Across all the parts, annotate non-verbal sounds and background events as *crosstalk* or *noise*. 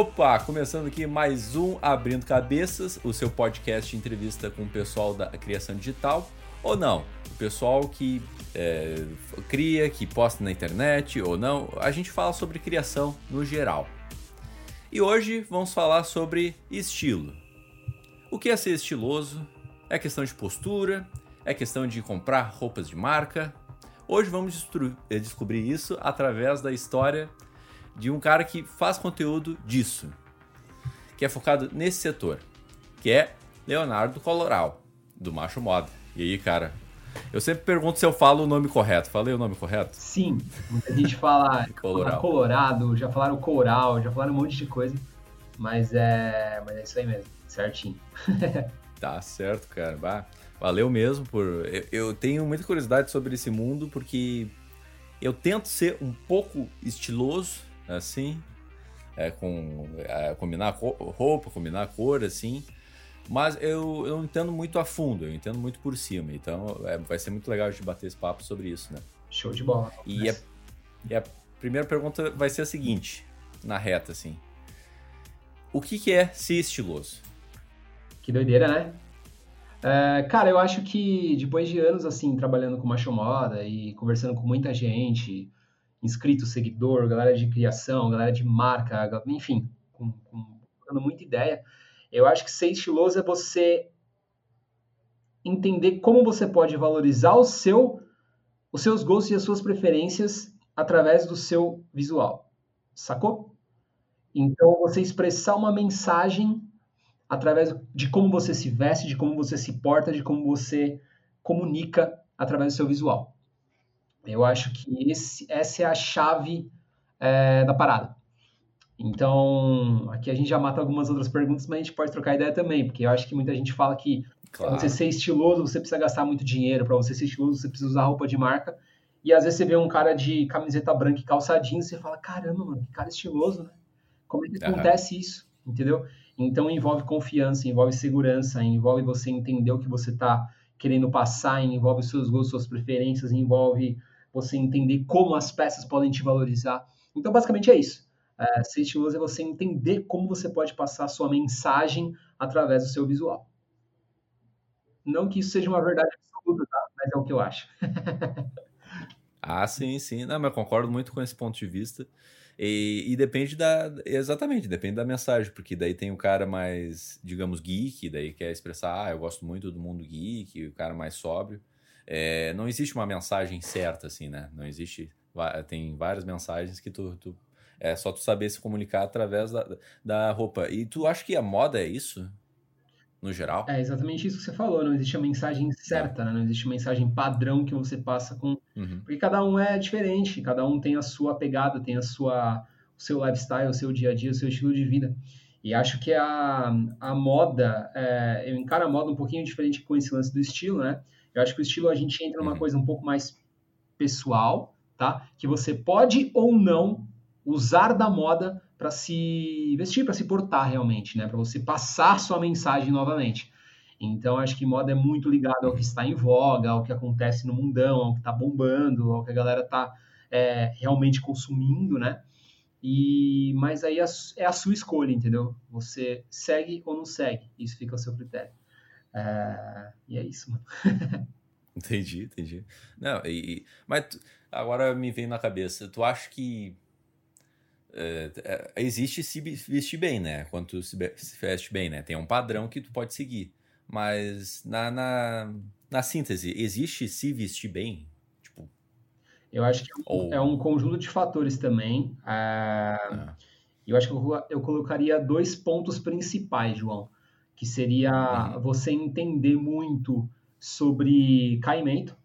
Opa, começando aqui mais um Abrindo Cabeças, o seu podcast de entrevista com o pessoal da criação digital, ou não, o pessoal que é, cria, que posta na internet, ou não, a gente fala sobre criação no geral. E hoje vamos falar sobre estilo. O que é ser estiloso? É questão de postura? É questão de comprar roupas de marca? Hoje vamos descobrir isso através da história de um cara que faz conteúdo disso, que é focado nesse setor, que é Leonardo Coloral, do Macho Moda. E aí, cara, eu sempre pergunto se eu falo o nome correto. Falei o nome correto? Sim. Muita gente fala *laughs* Colorado, já falaram Coral, já falaram um monte de coisa. Mas é, mas é isso aí mesmo, certinho. *laughs* tá certo, cara. Bah, valeu mesmo por. Eu, eu tenho muita curiosidade sobre esse mundo porque eu tento ser um pouco estiloso assim, é, com é, combinar roupa, combinar cor, assim. Mas eu, eu entendo muito a fundo, eu entendo muito por cima. Então é, vai ser muito legal de bater esse papo sobre isso, né? Show de bola. E a, e a primeira pergunta vai ser a seguinte, na reta, assim. O que, que é ser estiloso? Que doideira, né? É, cara, eu acho que depois de anos assim, trabalhando com macho moda e conversando com muita gente, inscrito, seguidor, galera de criação, galera de marca, enfim, com, com, muita ideia. Eu acho que ser estiloso é você entender como você pode valorizar o seu, os seus gostos e as suas preferências através do seu visual. Sacou? Então, você expressar uma mensagem através de como você se veste, de como você se porta, de como você comunica através do seu visual. Eu acho que esse, essa é a chave é, da parada. Então, aqui a gente já mata algumas outras perguntas, mas a gente pode trocar ideia também, porque eu acho que muita gente fala que claro. para você ser estiloso, você precisa gastar muito dinheiro, para você ser estiloso, você precisa usar roupa de marca. E às vezes você vê um cara de camiseta branca e calçadinho, você fala: caramba, mano, que cara estiloso, né? Como é que uhum. acontece isso? Entendeu? Então envolve confiança, envolve segurança, envolve você entender o que você está querendo passar, envolve seus gostos, suas preferências, envolve você entender como as peças podem te valorizar. Então, basicamente é isso. É, ser estiloso é você entender como você pode passar a sua mensagem através do seu visual. Não que isso seja uma verdade absoluta, tá? Mas é o que eu acho. *laughs* ah, sim, sim. Não, mas concordo muito com esse ponto de vista. E, e, depende da. Exatamente, depende da mensagem, porque daí tem o cara mais, digamos, geek, daí quer expressar, ah, eu gosto muito do mundo geek, o cara mais sóbrio. É, não existe uma mensagem certa, assim, né? Não existe. Tem várias mensagens que tu, tu é só tu saber se comunicar através da, da roupa. E tu acha que a moda é isso? No geral? É exatamente isso que você falou. Não existe a mensagem certa, né? Não existe a mensagem padrão que você passa com. Uhum. Porque cada um é diferente, cada um tem a sua pegada, tem a sua, o seu lifestyle, o seu dia a dia, o seu estilo de vida. E acho que a, a moda, é, eu encaro a moda um pouquinho diferente com esse lance do estilo, né? Eu acho que o estilo a gente entra numa uhum. coisa um pouco mais pessoal, tá? Que você pode ou não usar da moda para se vestir, para se portar realmente, né? Para você passar sua mensagem novamente. Então, acho que moda é muito ligado ao que está em voga, ao que acontece no mundão, ao que está bombando, ao que a galera está é, realmente consumindo, né? E, mas aí é a sua escolha, entendeu? Você segue ou não segue, isso fica ao seu critério. É, e é isso, mano. *laughs* entendi, entendi. Não, e, mas tu, agora me vem na cabeça, tu acha que é, é, existe se vestir bem, né? Quando tu se, se veste bem, né? Tem um padrão que tu pode seguir. Mas na, na, na síntese, existe se vestir bem? Tipo, eu acho que ou... é um conjunto de fatores também. É... Ah. Eu acho que eu, eu colocaria dois pontos principais, João que seria uhum. você entender muito sobre caimento.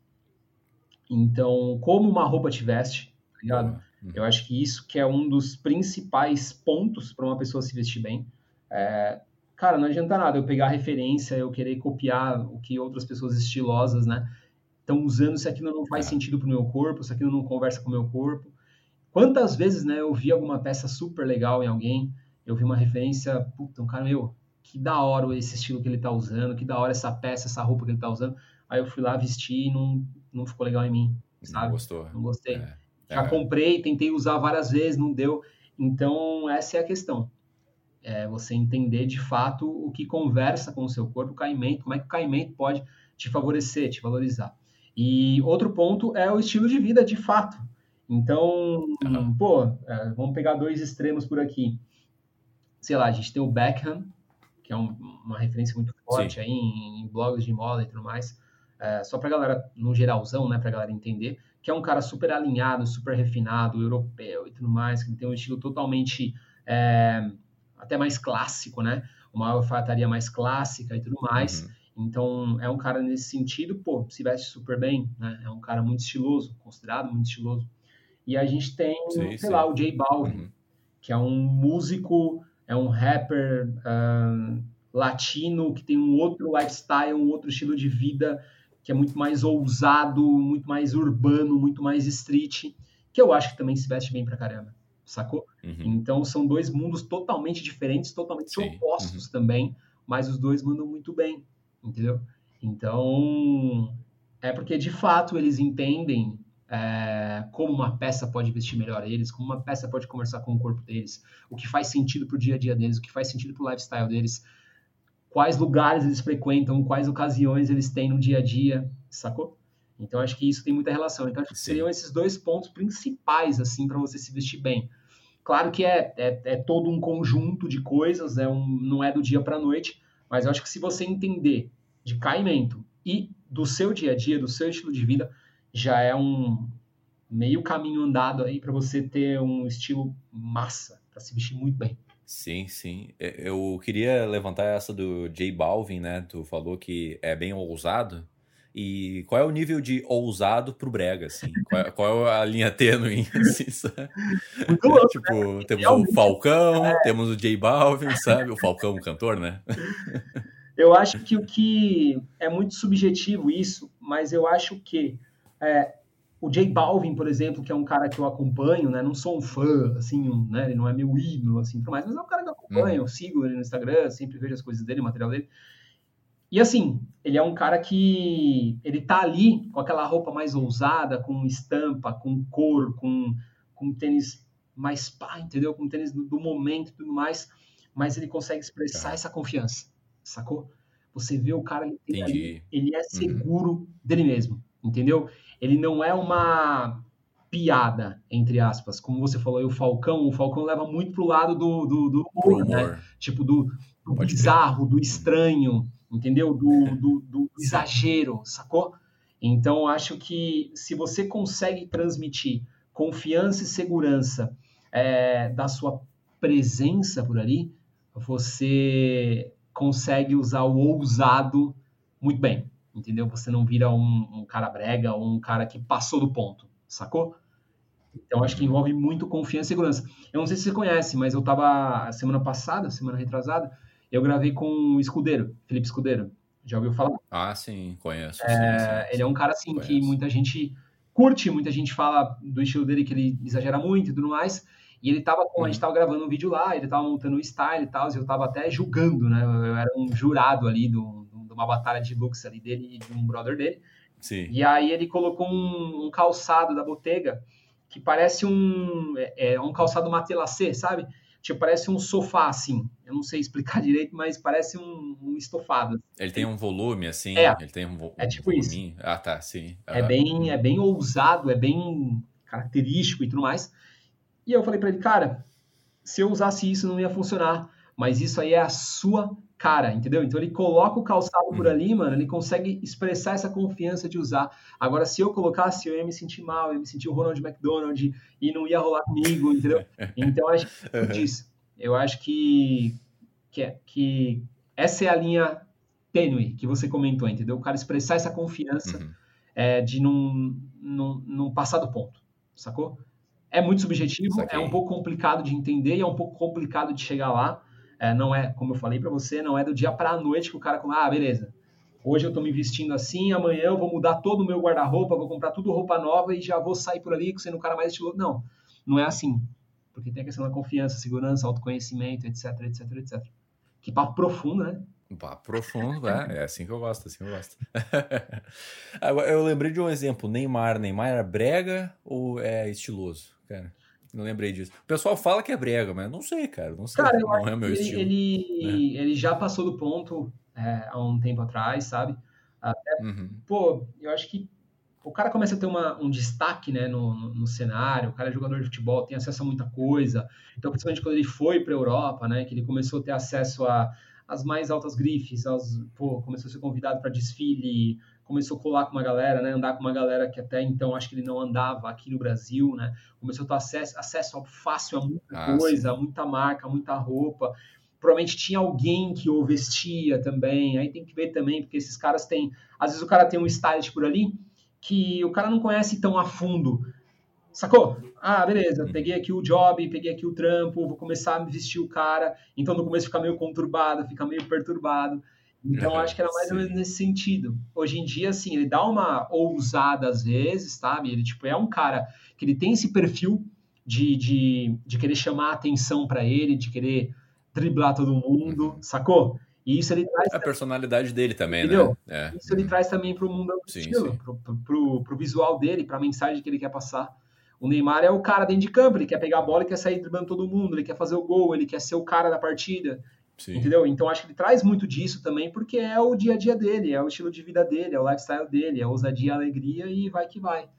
Então, como uma roupa te veste, tá ligado? Uhum. Eu acho que isso que é um dos principais pontos para uma pessoa se vestir bem. É, cara, não adianta nada eu pegar referência, eu querer copiar o que outras pessoas estilosas, né, estão usando se aquilo não faz é. sentido para o meu corpo, se aquilo não conversa com o meu corpo. Quantas vezes, né, eu vi alguma peça super legal em alguém, eu vi uma referência, puta, um cara, meu, que da hora esse estilo que ele tá usando, que da hora essa peça, essa roupa que ele tá usando. Aí eu fui lá vestir e não, não ficou legal em mim, sabe? Não gostou. Não gostei. É, Já é. comprei, tentei usar várias vezes, não deu. Então, essa é a questão. É você entender de fato o que conversa com o seu corpo, o caimento, como é que o caimento pode te favorecer, te valorizar. E outro ponto é o estilo de vida de fato. Então, uhum. pô, é, vamos pegar dois extremos por aqui. Sei lá, a gente tem o Beckham, que é um, uma referência muito forte Sim. aí em, em, blogs de moda e tudo mais. É, só pra galera, no geralzão, né, pra galera entender, que é um cara super alinhado, super refinado, europeu e tudo mais, que tem um estilo totalmente é, até mais clássico, né? Uma alfaiataria mais clássica e tudo mais. Uhum. Então, é um cara nesse sentido, pô, se veste super bem, né? É um cara muito estiloso, considerado muito estiloso. E a gente tem, sim, sei sim. lá, o J Balvin, uhum. que é um músico, é um rapper uh, latino, que tem um outro lifestyle, um outro estilo de vida, que é muito mais ousado, muito mais urbano, muito mais street, que eu acho que também se veste bem pra caramba sacou? Uhum. Então são dois mundos totalmente diferentes, totalmente Sim. opostos uhum. também, mas os dois mandam muito bem, entendeu? Então é porque de fato eles entendem é, como uma peça pode vestir melhor eles, como uma peça pode conversar com o corpo deles, o que faz sentido pro dia a dia deles, o que faz sentido pro lifestyle deles, quais lugares eles frequentam, quais ocasiões eles têm no dia a dia, sacou? Então acho que isso tem muita relação. Então acho que seriam esses dois pontos principais assim para você se vestir bem. Claro que é, é, é, todo um conjunto de coisas, é um, não é do dia para a noite, mas eu acho que se você entender de caimento e do seu dia a dia, do seu estilo de vida, já é um meio caminho andado aí para você ter um estilo massa, para se vestir muito bem. Sim, sim. É, eu queria levantar essa do J Balvin, né? Tu falou que é bem ousado. E qual é o nível de ousado pro Brega, assim? Qual, é, qual é a linha tênue, *laughs* assim, Muito louco, tipo, né? temos Realmente, o Falcão, é... temos o J Balvin, sabe? O Falcão, o cantor, né? eu acho que o que é muito subjetivo isso, mas eu acho que é, o J Balvin, por exemplo, que é um cara que eu acompanho, né? Não sou um fã, assim, um, né? Ele não é meu ídolo, assim, mais, mas é um cara que eu acompanho, hum. eu sigo ele no Instagram, sempre vejo as coisas dele, o material dele. E assim, ele é um cara que ele tá ali com aquela roupa mais ousada, com estampa, com cor, com, com tênis mais pá, entendeu? Com tênis do, do momento e tudo mais, mas ele consegue expressar essa confiança, sacou? Você vê o cara, ele, ali, ele é uhum. seguro uhum. dele mesmo, entendeu? Ele não é uma piada, entre aspas. Como você falou aí, o Falcão, o Falcão leva muito pro lado do, do, do humor, né? Tipo, do, do bizarro, do estranho, entendeu? Do, do, do *laughs* exagero, sacou? Então, acho que se você consegue transmitir confiança e segurança é, da sua presença por ali, você consegue usar o ousado muito bem, entendeu? Você não vira um, um cara brega ou um cara que passou do ponto, sacou? Então, acho que envolve muito confiança e segurança. Eu não sei se você conhece, mas eu estava semana passada, semana retrasada, eu gravei com o Escudeiro, Felipe Escudeiro. Já ouviu falar? Ah, sim, conheço. É, sim, sim, ele é um cara assim conheço. que muita gente curte, muita gente fala do estilo dele que ele exagera muito e tudo mais. E ele tava com, a gente uhum. tava gravando um vídeo lá, ele tava montando o style e tal, e eu tava até julgando, né? Eu era um jurado ali do, uma batalha de looks ali dele e de um brother dele. Sim. E aí ele colocou um, um calçado da Bottega que parece um, é, é um calçado matelacê, sabe? Tipo, parece um sofá, assim. Eu não sei explicar *laughs* direito, mas parece um, um estofado. Ele tem um volume, assim? É, ele tem um, vo é tipo voluminho. isso. Ah, tá, sim. É, bem, é bem ousado, é bem característico e tudo mais. E eu falei para ele, cara, se eu usasse isso não ia funcionar, mas isso aí é a sua cara, entendeu? Então ele coloca o calçado por uhum. ali, mano, ele consegue expressar essa confiança de usar. Agora, se eu colocasse, eu ia me sentir mal, eu ia me sentir o Ronald McDonald e não ia rolar comigo, entendeu? *laughs* Então, acho que uhum. disso. Eu acho que, que, é, que essa é a linha tênue que você comentou, entendeu? O cara expressar essa confiança uhum. é, de não, não, não passar do ponto, sacou? É muito subjetivo, é um pouco complicado de entender e é um pouco complicado de chegar lá, é, não é, como eu falei para você, não é do dia para a noite que o cara fala, ah, beleza, hoje eu estou me vestindo assim, amanhã eu vou mudar todo o meu guarda-roupa, vou comprar tudo roupa nova e já vou sair por ali sendo um cara mais estiloso. Não, não é assim. Porque tem a questão da confiança, segurança, autoconhecimento, etc, etc, etc. Que papo profundo, né? Papo profundo, é, é assim que eu gosto, assim que eu gosto. *laughs* Agora, eu lembrei de um exemplo, Neymar. Neymar era brega ou é estiloso, cara? Eu lembrei disso. O pessoal fala que é brega, mas não sei, cara. Não sei. Cara, não é o meu ele, estilo. Ele, né? ele já passou do ponto é, há um tempo atrás, sabe? Até, uhum. Pô, eu acho que o cara começa a ter uma, um destaque né, no, no, no, cenário, o cara é jogador de futebol, tem acesso a muita coisa. Então, principalmente quando ele foi para a Europa, né, que ele começou a ter acesso a as mais altas grifes, aos, pô, começou a ser convidado para desfile, começou a colar com uma galera, né, andar com uma galera que até então acho que ele não andava aqui no Brasil, né, começou a ter acesso, acesso fácil a muita ah, coisa, sim. muita marca, muita roupa. Provavelmente tinha alguém que o vestia também. Aí tem que ver também, porque esses caras têm. Às vezes o cara tem um stylist por ali que o cara não conhece tão a fundo. Sacou? Ah, beleza, uhum. peguei aqui o job, peguei aqui o trampo, vou começar a me vestir o cara. Então no começo fica meio conturbado, fica meio perturbado. Então uhum, acho que era mais ou menos nesse sentido. Hoje em dia, assim, ele dá uma ousada às vezes, sabe? Ele tipo é um cara que ele tem esse perfil de, de, de querer chamar a atenção para ele, de querer driblar todo mundo, uhum. sacou? E isso ele traz. A personalidade dele também, né? entendeu? né? É. Isso ele traz também para o mundo do sim, estilo, sim. Pro, pro, pro, visual dele, para a mensagem que ele quer passar. O Neymar é o cara dentro de campo, ele quer pegar a bola e quer sair driblando todo mundo, ele quer fazer o gol, ele quer ser o cara da partida. Sim. Entendeu? Então acho que ele traz muito disso também, porque é o dia a dia dele, é o estilo de vida dele, é o lifestyle dele, é a ousadia, a alegria e vai que vai.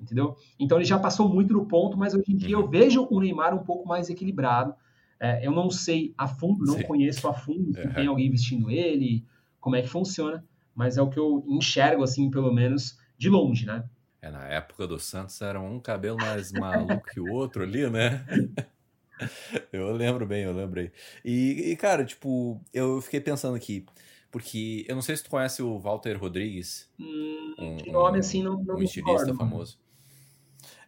Entendeu? Então ele já passou muito no ponto, mas hoje em dia uhum. eu vejo o Neymar um pouco mais equilibrado. É, eu não sei a fundo, não Sim. conheço a fundo se uhum. tem alguém vestindo ele, como é que funciona, mas é o que eu enxergo, assim, pelo menos, de longe, né? É, na época do Santos era um cabelo mais maluco que o outro ali, né? *laughs* *laughs* eu lembro bem, eu lembrei. E, e, cara, tipo, eu fiquei pensando aqui, porque eu não sei se tu conhece o Walter Rodrigues. Hum, um, nome assim não, não um estilista famoso.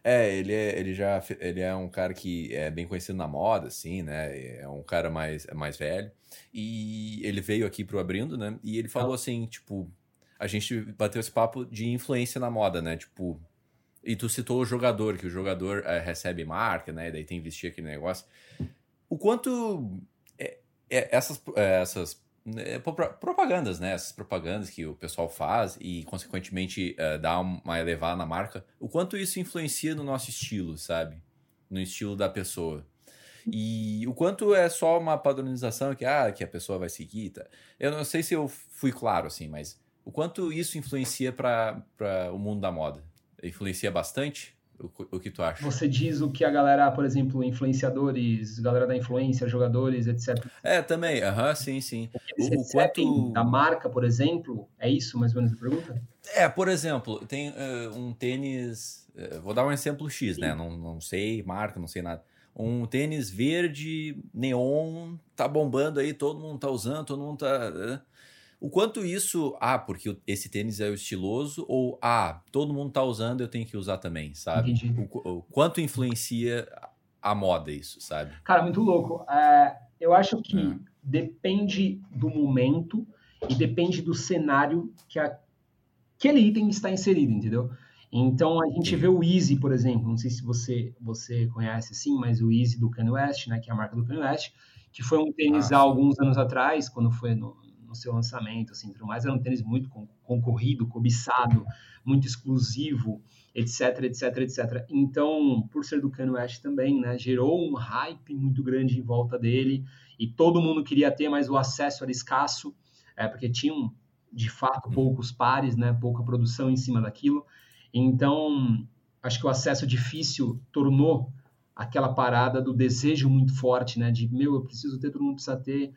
É, ele, é, ele já ele é um cara que é bem conhecido na moda, assim, né? É um cara mais, mais velho. E ele veio aqui pro Abrindo, né? E ele falou assim, tipo, a gente bateu esse papo de influência na moda, né? Tipo, e tu citou o jogador, que o jogador é, recebe marca, né? Daí tem vestir aquele negócio. O quanto é, é, essas, é, essas é, propagandas, né? Essas propagandas que o pessoal faz e, consequentemente, uh, dá uma elevada na marca. O quanto isso influencia no nosso estilo, sabe? No estilo da pessoa. E o quanto é só uma padronização que, ah, que a pessoa vai seguir. Tá? Eu não sei se eu fui claro, assim, mas o quanto isso influencia para o mundo da moda? Influencia bastante? O, o, que tu acha? Você diz o que a galera, por exemplo, influenciadores, galera da influência, jogadores, etc. É, também, aham, sim, sim. O, o quanto... Da marca, por exemplo, é isso mais ou menos a pergunta? É, por exemplo, tem uh, um tênis, uh, vou dar um exemplo X, sim. né? Não, não sei marca, não sei nada. Um tênis verde, neon, tá bombando aí, todo mundo tá usando, todo mundo tá... Uh, o quanto isso, ah, porque esse tênis é o estiloso, ou ah, todo mundo tá usando, eu tenho que usar também, sabe? O, o, quanto influencia a moda isso, sabe? Cara, muito louco. É, eu acho que é. depende do momento e depende do cenário que aquele item está inserido, entendeu? Então a gente vê o Easy, por exemplo, não sei se você você conhece assim, mas o Easy do Kanye West, né, que é a marca do Kanye West, que foi um tênis ah, há alguns anos atrás, quando foi no seu lançamento, assim, tudo mais. Era um tênis muito concorrido, cobiçado, muito exclusivo, etc, etc, etc. Então, por ser do Kanye West também, né, gerou um hype muito grande em volta dele e todo mundo queria ter, mas o acesso era escasso, é, porque tinham, de fato, poucos pares, né, pouca produção em cima daquilo. Então, acho que o acesso difícil tornou aquela parada do desejo muito forte, né, de, meu, eu preciso ter, todo mundo precisa ter,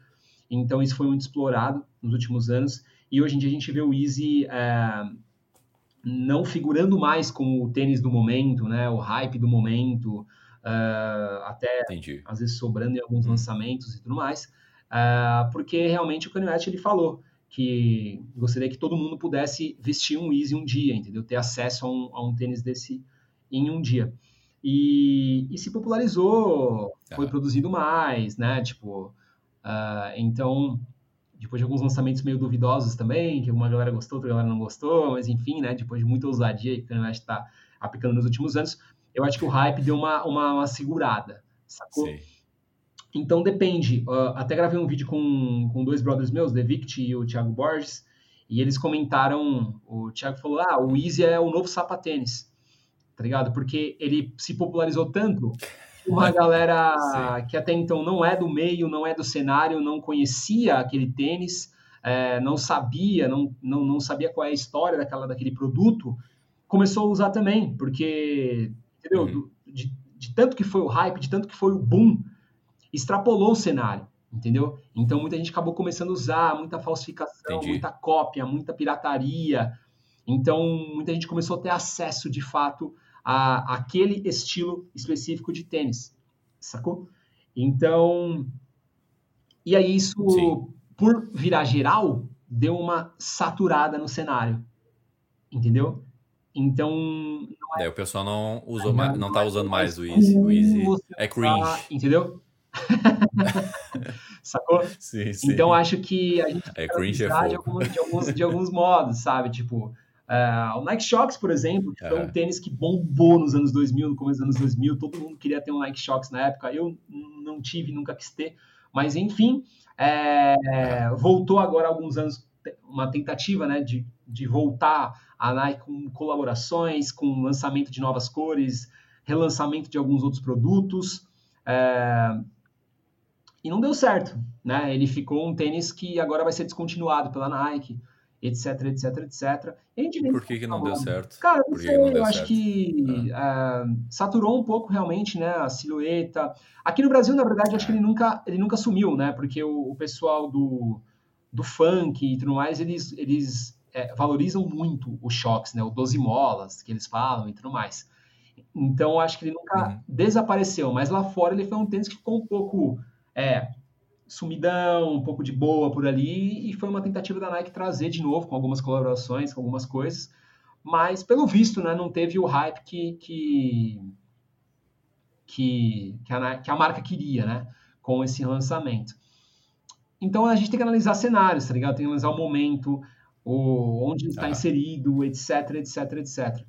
então, isso foi muito explorado nos últimos anos. E hoje em dia a gente vê o Easy é, não figurando mais como o tênis do momento, né? O hype do momento, uh, até Entendi. às vezes sobrando em alguns hum. lançamentos e tudo mais, uh, porque realmente o Kanye West ele falou que gostaria que todo mundo pudesse vestir um Easy um dia, entendeu? Ter acesso a um, a um tênis desse em um dia. E, e se popularizou, foi produzido mais, né? Tipo, Uh, então, depois de alguns lançamentos meio duvidosos também, que uma galera gostou, outra galera não gostou, mas enfim, né, depois de muita ousadia que o Kanye West está aplicando nos últimos anos, eu acho que o hype deu uma, uma, uma segurada, sacou? Sim. Então depende. Uh, até gravei um vídeo com, com dois brothers meus, The Vict e o Thiago Borges, e eles comentaram, o Thiago falou, ah, o Easy é o novo sapatênis, tá ligado? Porque ele se popularizou tanto uma galera que até então não é do meio, não é do cenário, não conhecia aquele tênis, é, não sabia, não, não, não sabia qual é a história daquela, daquele produto, começou a usar também, porque, entendeu? Uhum. De, de tanto que foi o hype, de tanto que foi o boom, extrapolou o cenário, entendeu? Então muita gente acabou começando a usar, muita falsificação, Entendi. muita cópia, muita pirataria. Então muita gente começou a ter acesso de fato a, aquele estilo específico de tênis, sacou? Então, e aí isso, Sim. por virar geral, deu uma saturada no cenário, entendeu? Então, é, o pessoal não usou, não, não tá usando mais o Easy, o Easy é cringe, entendeu? *laughs* Sacou? Sim, sim. Então acho que a gente é cringe é de, alguns, de, alguns, de alguns modos, sabe? Tipo, Uh, o Nike Shox, por exemplo, que foi um tênis que bombou nos anos 2000, no começo dos anos 2000, todo mundo queria ter um Nike Shox na época, eu não tive, nunca quis ter, mas enfim, é, voltou agora há alguns anos uma tentativa né, de, de voltar a Nike com colaborações, com lançamento de novas cores, relançamento de alguns outros produtos, é, e não deu certo, né? Ele ficou um tênis que agora vai ser descontinuado pela Nike, etc, etc, etc. Por que, que não deu certo? Cara, não sei, eu acho certo? que ah. uh, saturou um pouco realmente, né, a silhueta. Aqui no Brasil, na verdade, acho que ele nunca, ele nunca sumiu, né, porque o, o pessoal do, do funk e tudo mais, eles, eles é, valorizam muito os choques, né, o 12 molas, que eles falam e tudo mais. Então, acho que ele nunca uhum. desapareceu, mas lá fora ele foi um tênis que ficou um pouco é, sumidão, um pouco de boa por ali, e foi uma tentativa da Nike trazer de novo, com algumas colaborações, com algumas coisas, mas pelo visto, né, não teve o hype que, que, que, que, a, que a marca queria, né, com esse lançamento. Então a gente tem que analisar cenários, tá ligado? Tem que analisar o momento, o, onde está ah. inserido, etc, etc, etc.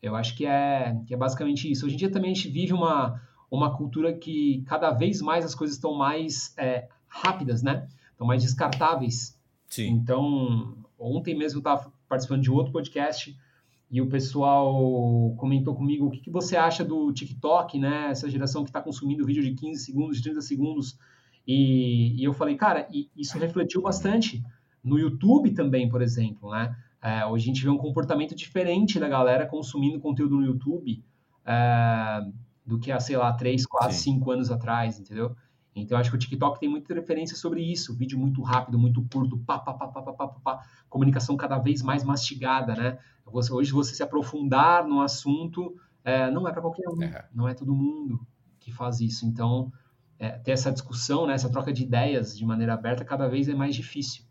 Eu acho que é, que é basicamente isso. Hoje em dia também a gente vive uma, uma cultura que cada vez mais as coisas estão mais é, rápidas, né? Estão mais descartáveis. Sim. Então, ontem mesmo eu estava participando de outro podcast e o pessoal comentou comigo o que, que você acha do TikTok, né? Essa geração que está consumindo vídeo de 15 segundos, de 30 segundos. E, e eu falei, cara, isso refletiu bastante no YouTube também, por exemplo, né? É, hoje a gente vê um comportamento diferente da galera consumindo conteúdo no YouTube. É, do que há, sei lá, 3, 4, Sim. 5 anos atrás, entendeu? Então, acho que o TikTok tem muita referência sobre isso. Vídeo muito rápido, muito curto, pá, pá, pá, pá, pá, pá, pá, comunicação cada vez mais mastigada, né? Você, hoje, você se aprofundar no assunto é, não é para qualquer um, é. não é todo mundo que faz isso. Então, é, ter essa discussão, né, essa troca de ideias de maneira aberta cada vez é mais difícil.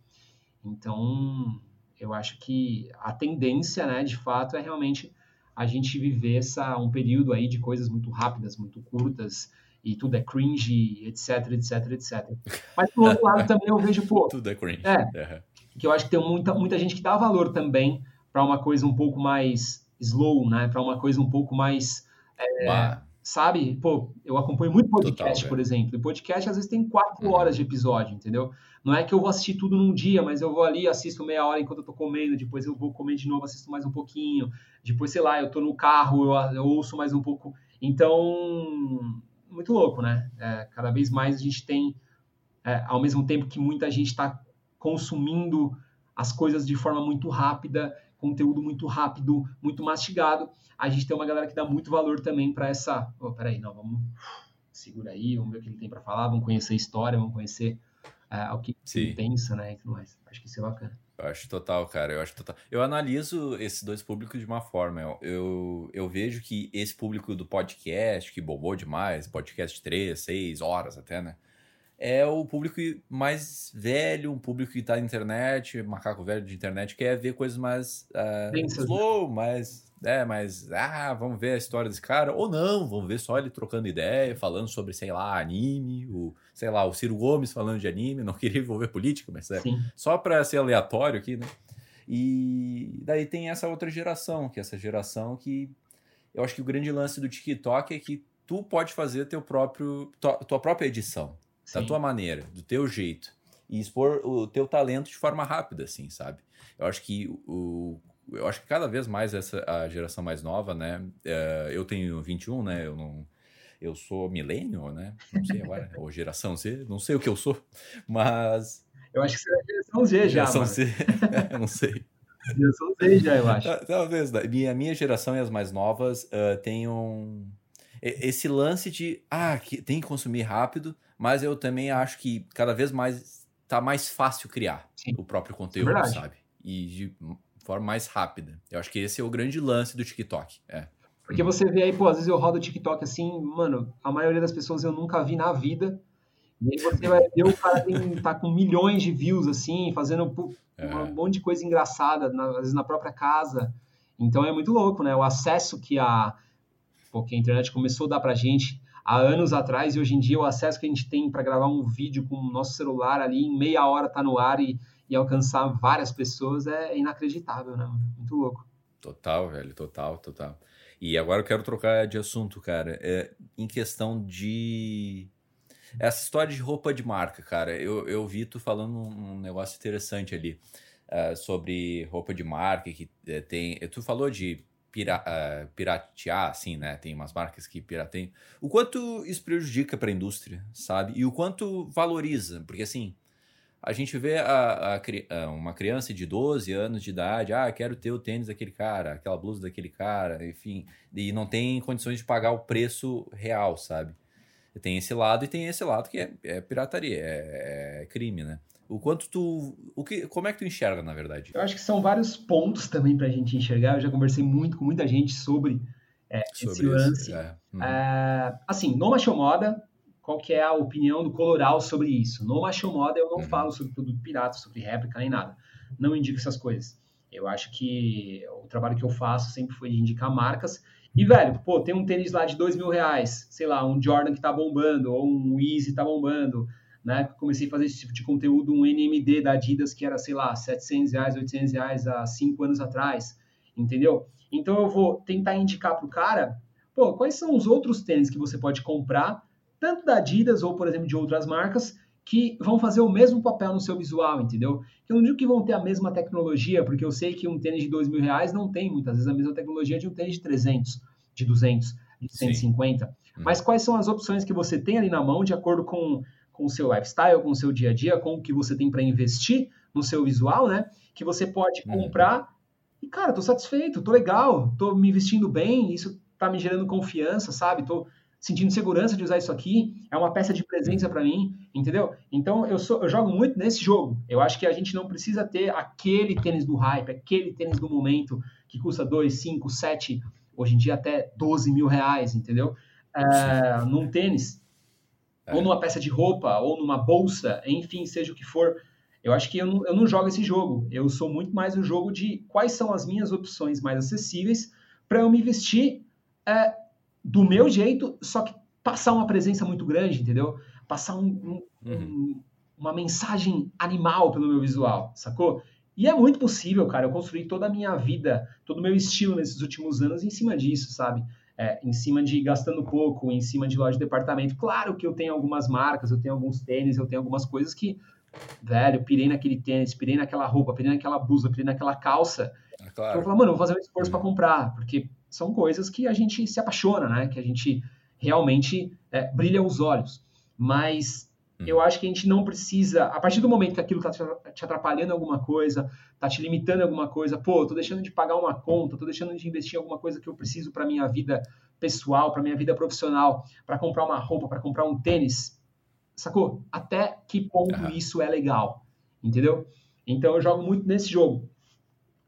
Então, eu acho que a tendência, né, de fato, é realmente a gente viver essa, um período aí de coisas muito rápidas, muito curtas, e tudo é cringe, etc, etc, etc. Mas, por outro lado, também eu vejo, pô... Tudo é cringe. É, uhum. que eu acho que tem muita, muita gente que dá valor também para uma coisa um pouco mais slow, né? Para uma coisa um pouco mais... É, sabe? Pô, eu acompanho muito podcast, Total, por exemplo. E podcast, às vezes, tem quatro uhum. horas de episódio, entendeu? Não é que eu vou assistir tudo num dia, mas eu vou ali, assisto meia hora enquanto eu tô comendo, depois eu vou comer de novo, assisto mais um pouquinho. Depois, sei lá, eu tô no carro, eu, eu ouço mais um pouco. Então, muito louco, né? É, cada vez mais a gente tem, é, ao mesmo tempo que muita gente está consumindo as coisas de forma muito rápida, conteúdo muito rápido, muito mastigado, a gente tem uma galera que dá muito valor também para essa. Oh, peraí, não, vamos. Segura aí, vamos ver o que ele tem para falar, vamos conhecer a história, vamos conhecer uh, o que Sim. ele pensa, né? E tudo mais. Acho que isso é bacana. Eu acho total, cara. Eu acho total. Eu analiso esses dois públicos de uma forma. Eu, eu, eu, vejo que esse público do podcast, que bombou demais, podcast 3, 6 horas até, né? É o público mais velho, um público que tá na internet, macaco velho de internet, quer ver coisas mais uh, slow, mais né? Mas, ah, vamos ver a história desse cara. Ou não, vamos ver só ele trocando ideia, falando sobre, sei lá, anime, o, sei lá, o Ciro Gomes falando de anime. Não *laughs* queria envolver política, mas é Sim. só para ser aleatório aqui, né? E daí tem essa outra geração, que é essa geração que eu acho que o grande lance do TikTok é que tu pode fazer teu próprio, tua, tua própria edição, Sim. da tua maneira, do teu jeito e expor o teu talento de forma rápida, assim, sabe? Eu acho que o, eu acho que cada vez mais essa a geração mais nova, né? Uh, eu tenho 21, né? Eu não eu sou milênio, né? Não sei agora, *laughs* ou geração Z, não sei o que eu sou, mas. Eu acho que você é geração Z já. Geração. Z, *laughs* eu não sei. Geração Z já, eu acho. Talvez. Minha, minha geração e as mais novas uh, têm um. Esse lance de, ah, que tem que consumir rápido, mas eu também acho que cada vez mais tá mais fácil criar Sim. o próprio conteúdo, é sabe? E de forma mais rápida. Eu acho que esse é o grande lance do TikTok. É. Porque você vê aí, pô, às vezes eu rodo o TikTok assim, mano, a maioria das pessoas eu nunca vi na vida. E aí você vai ver o cara tem, tá com milhões de views, assim, fazendo é. um monte de coisa engraçada, na, às vezes na própria casa. Então é muito louco, né? O acesso que a, pô, que a internet começou a dar pra gente há anos atrás e hoje em dia o acesso que a gente tem para gravar um vídeo com o nosso celular ali em meia hora tá no ar e, e alcançar várias pessoas é inacreditável, né? Muito louco. Total, velho, total, total. E agora eu quero trocar de assunto, cara. É, em questão de. Essa história de roupa de marca, cara. Eu, eu vi tu falando um negócio interessante ali uh, sobre roupa de marca que uh, tem. Tu falou de pira, uh, piratear, assim, né? Tem umas marcas que pirateiam. O quanto isso prejudica para a indústria, sabe? E o quanto valoriza. Porque, assim, a gente vê a, a, uma criança de 12 anos de idade, ah, quero ter o tênis daquele cara, aquela blusa daquele cara, enfim, e não tem condições de pagar o preço real, sabe? Tem esse lado e tem esse lado que é, é pirataria, é, é, crime, né? O quanto tu. O que, como é que tu enxerga, na verdade? Eu acho que são vários pontos também pra gente enxergar. Eu já conversei muito com muita gente sobre, é, sobre esse lance. É. Uhum. É, assim, no Macho Moda, qual que é a opinião do Coloral sobre isso. No Macho Moda eu não uhum. falo sobre produto pirata, sobre réplica nem nada. Não indico essas coisas. Eu acho que o trabalho que eu faço sempre foi de indicar marcas. E, velho, pô, tem um tênis lá de dois mil reais, sei lá, um Jordan que tá bombando, ou um Easy tá bombando. Na época comecei a fazer esse tipo de conteúdo, um NMD da Adidas que era, sei lá, 700 reais, 800 reais há cinco anos atrás, entendeu? Então eu vou tentar indicar pro cara, pô, quais são os outros tênis que você pode comprar tanto da Adidas ou, por exemplo, de outras marcas, que vão fazer o mesmo papel no seu visual, entendeu? Eu não digo que vão ter a mesma tecnologia, porque eu sei que um tênis de dois mil reais não tem muitas vezes a mesma tecnologia de um tênis de 300, de 200, de 150. Sim. Hum. Mas quais são as opções que você tem ali na mão de acordo com, com o seu lifestyle, com o seu dia a dia, com o que você tem para investir no seu visual, né? Que você pode hum. comprar e, cara, tô satisfeito, tô legal, tô me vestindo bem, isso tá me gerando confiança, sabe? Tô sentindo segurança de usar isso aqui, é uma peça de presença para mim, entendeu? Então eu, sou, eu jogo muito nesse jogo. Eu acho que a gente não precisa ter aquele tênis do hype, aquele tênis do momento que custa 2, 5, 7, hoje em dia até 12 mil reais, entendeu? É, num tênis, é. ou numa peça de roupa, ou numa bolsa, enfim, seja o que for. Eu acho que eu não, eu não jogo esse jogo. Eu sou muito mais o jogo de quais são as minhas opções mais acessíveis para eu me vestir é, do meu jeito, só que passar uma presença muito grande, entendeu? Passar um, um, uhum. uma mensagem animal pelo meu visual, sacou? E é muito possível, cara. Eu construí toda a minha vida, todo o meu estilo nesses últimos anos em cima disso, sabe? É, em cima de gastando pouco, em cima de loja de departamento. Claro que eu tenho algumas marcas, eu tenho alguns tênis, eu tenho algumas coisas que, velho, pirei naquele tênis, pirei naquela roupa, pirei naquela blusa, pirei naquela calça. É claro. Eu falar, mano, eu vou fazer um esforço para comprar, porque são coisas que a gente se apaixona, né? Que a gente realmente é, brilha os olhos. Mas hum. eu acho que a gente não precisa, a partir do momento que aquilo está te atrapalhando alguma coisa, está te limitando alguma coisa, pô, tô deixando de pagar uma conta, tô deixando de investir em alguma coisa que eu preciso para minha vida pessoal, para minha vida profissional, para comprar uma roupa, para comprar um tênis, sacou? Até que ponto uhum. isso é legal, entendeu? Então eu jogo muito nesse jogo.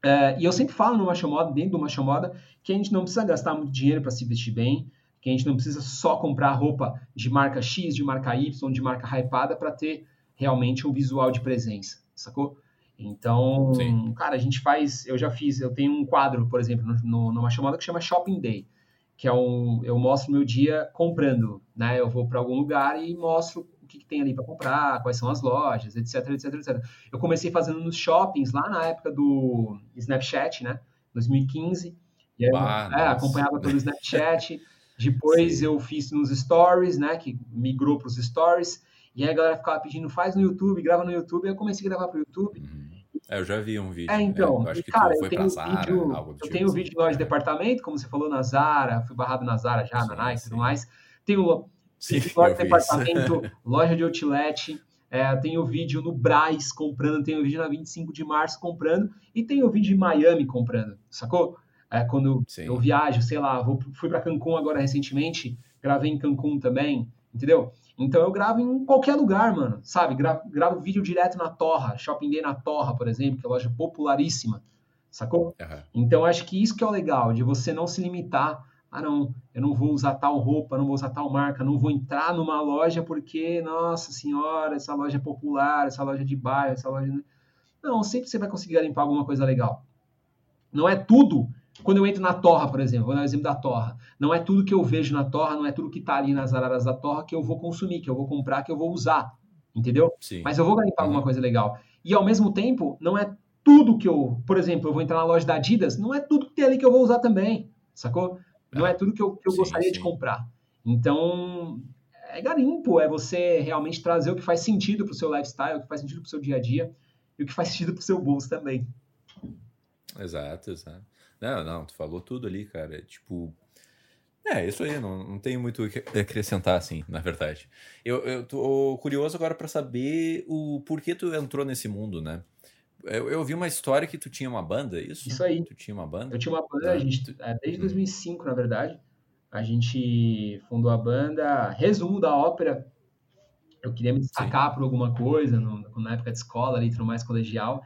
É, e eu sempre falo no Macho Moda, dentro do Macho Moda, que a gente não precisa gastar muito dinheiro para se vestir bem, que a gente não precisa só comprar roupa de marca X, de marca Y, de marca hypada para ter realmente um visual de presença, sacou? Então, Sim. cara, a gente faz, eu já fiz, eu tenho um quadro, por exemplo, no, Macho Moda que chama Shopping Day, que é um, eu mostro meu dia comprando, né? Eu vou para algum lugar e mostro o que, que tem ali para comprar, quais são as lojas, etc, etc, etc. Eu comecei fazendo nos shoppings lá na época do Snapchat, né? 2015. E aí, ah, é, acompanhava pelo Snapchat. *laughs* Depois eu fiz nos stories, né? Que migrou para os stories. E aí a galera ficava pedindo, faz no YouTube, grava no YouTube. E eu comecei a gravar para o YouTube. Uhum. É, eu já vi um vídeo. É, então. É, eu acho que cara, foi pra Zara, vídeo, algo do Eu tipo tenho assim. vídeo de loja de departamento, como você falou, na Zara. Fui barrado na Zara já, sim, na Nike e tudo mais. Tem o Sim, *laughs* departamento, loja de outlet, é, tem o vídeo no Braz comprando, tem o vídeo na 25 de março comprando e tem o vídeo em Miami comprando, sacou? É, quando Sim. eu viajo, sei lá, vou, fui para Cancún agora recentemente, gravei em Cancún também, entendeu? Então eu gravo em qualquer lugar, mano, sabe? Gravo, gravo vídeo direto na Torra, Shopping Day na Torra, por exemplo, que é loja popularíssima, sacou? Uhum. Então acho que isso que é o legal, de você não se limitar ah, não, eu não vou usar tal roupa, não vou usar tal marca, não vou entrar numa loja porque, nossa senhora, essa loja é popular, essa loja é de bairro, essa loja. Não, sempre você vai conseguir garimpar alguma coisa legal. Não é tudo. Quando eu entro na torra, por exemplo, vou dar o exemplo da torra. Não é tudo que eu vejo na torra, não é tudo que está ali nas araras da torra que eu vou consumir, que eu vou comprar, que eu vou usar. Entendeu? Sim. Mas eu vou garimpar uhum. alguma coisa legal. E ao mesmo tempo, não é tudo que eu. Por exemplo, eu vou entrar na loja da Adidas, não é tudo que tem ali que eu vou usar também. Sacou? Não é tudo que eu, que eu sim, gostaria sim. de comprar. Então, é garimpo, é você realmente trazer o que faz sentido para o seu lifestyle, o que faz sentido para o seu dia a dia e o que faz sentido para o seu bolso também. Exato, exato. Não, não, tu falou tudo ali, cara. Tipo, é, isso aí, não, não tenho muito o que acrescentar, assim, na verdade. Eu, eu tô curioso agora para saber o porquê tu entrou nesse mundo, né? Eu, eu vi uma história que tu tinha uma banda, é isso? Isso aí. Tu tinha uma banda? Eu tinha uma banda, a gente, é, desde 2005, hum. na verdade. A gente fundou a banda. Resumo da ópera. Eu queria me destacar Sim. por alguma coisa, no, na época de escola, ali, tudo mais colegial.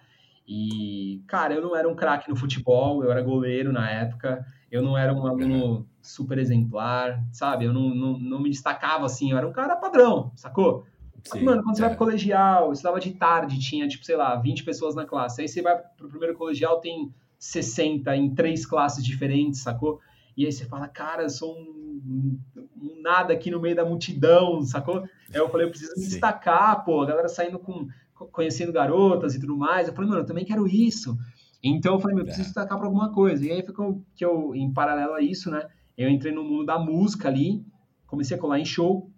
E, cara, eu não era um craque no futebol, eu era goleiro na época. Eu não era um aluno super exemplar, sabe? Eu não, não, não me destacava assim, eu era um cara padrão, sacou? Sim, mano, quando você é. vai pro colegial, estudava de tarde, tinha, tipo, sei lá, 20 pessoas na classe. Aí você vai pro primeiro colegial, tem 60 em três classes diferentes, sacou? E aí você fala, cara, eu sou um, um nada aqui no meio da multidão, sacou? Aí eu falei, eu preciso me Sim. destacar, pô, a galera saindo com, conhecendo garotas e tudo mais. Eu falei, mano, eu também quero isso. Então eu falei, meu, eu preciso é. destacar pra alguma coisa. E aí ficou que eu, em paralelo a isso, né, eu entrei no mundo da música ali, comecei a colar em show,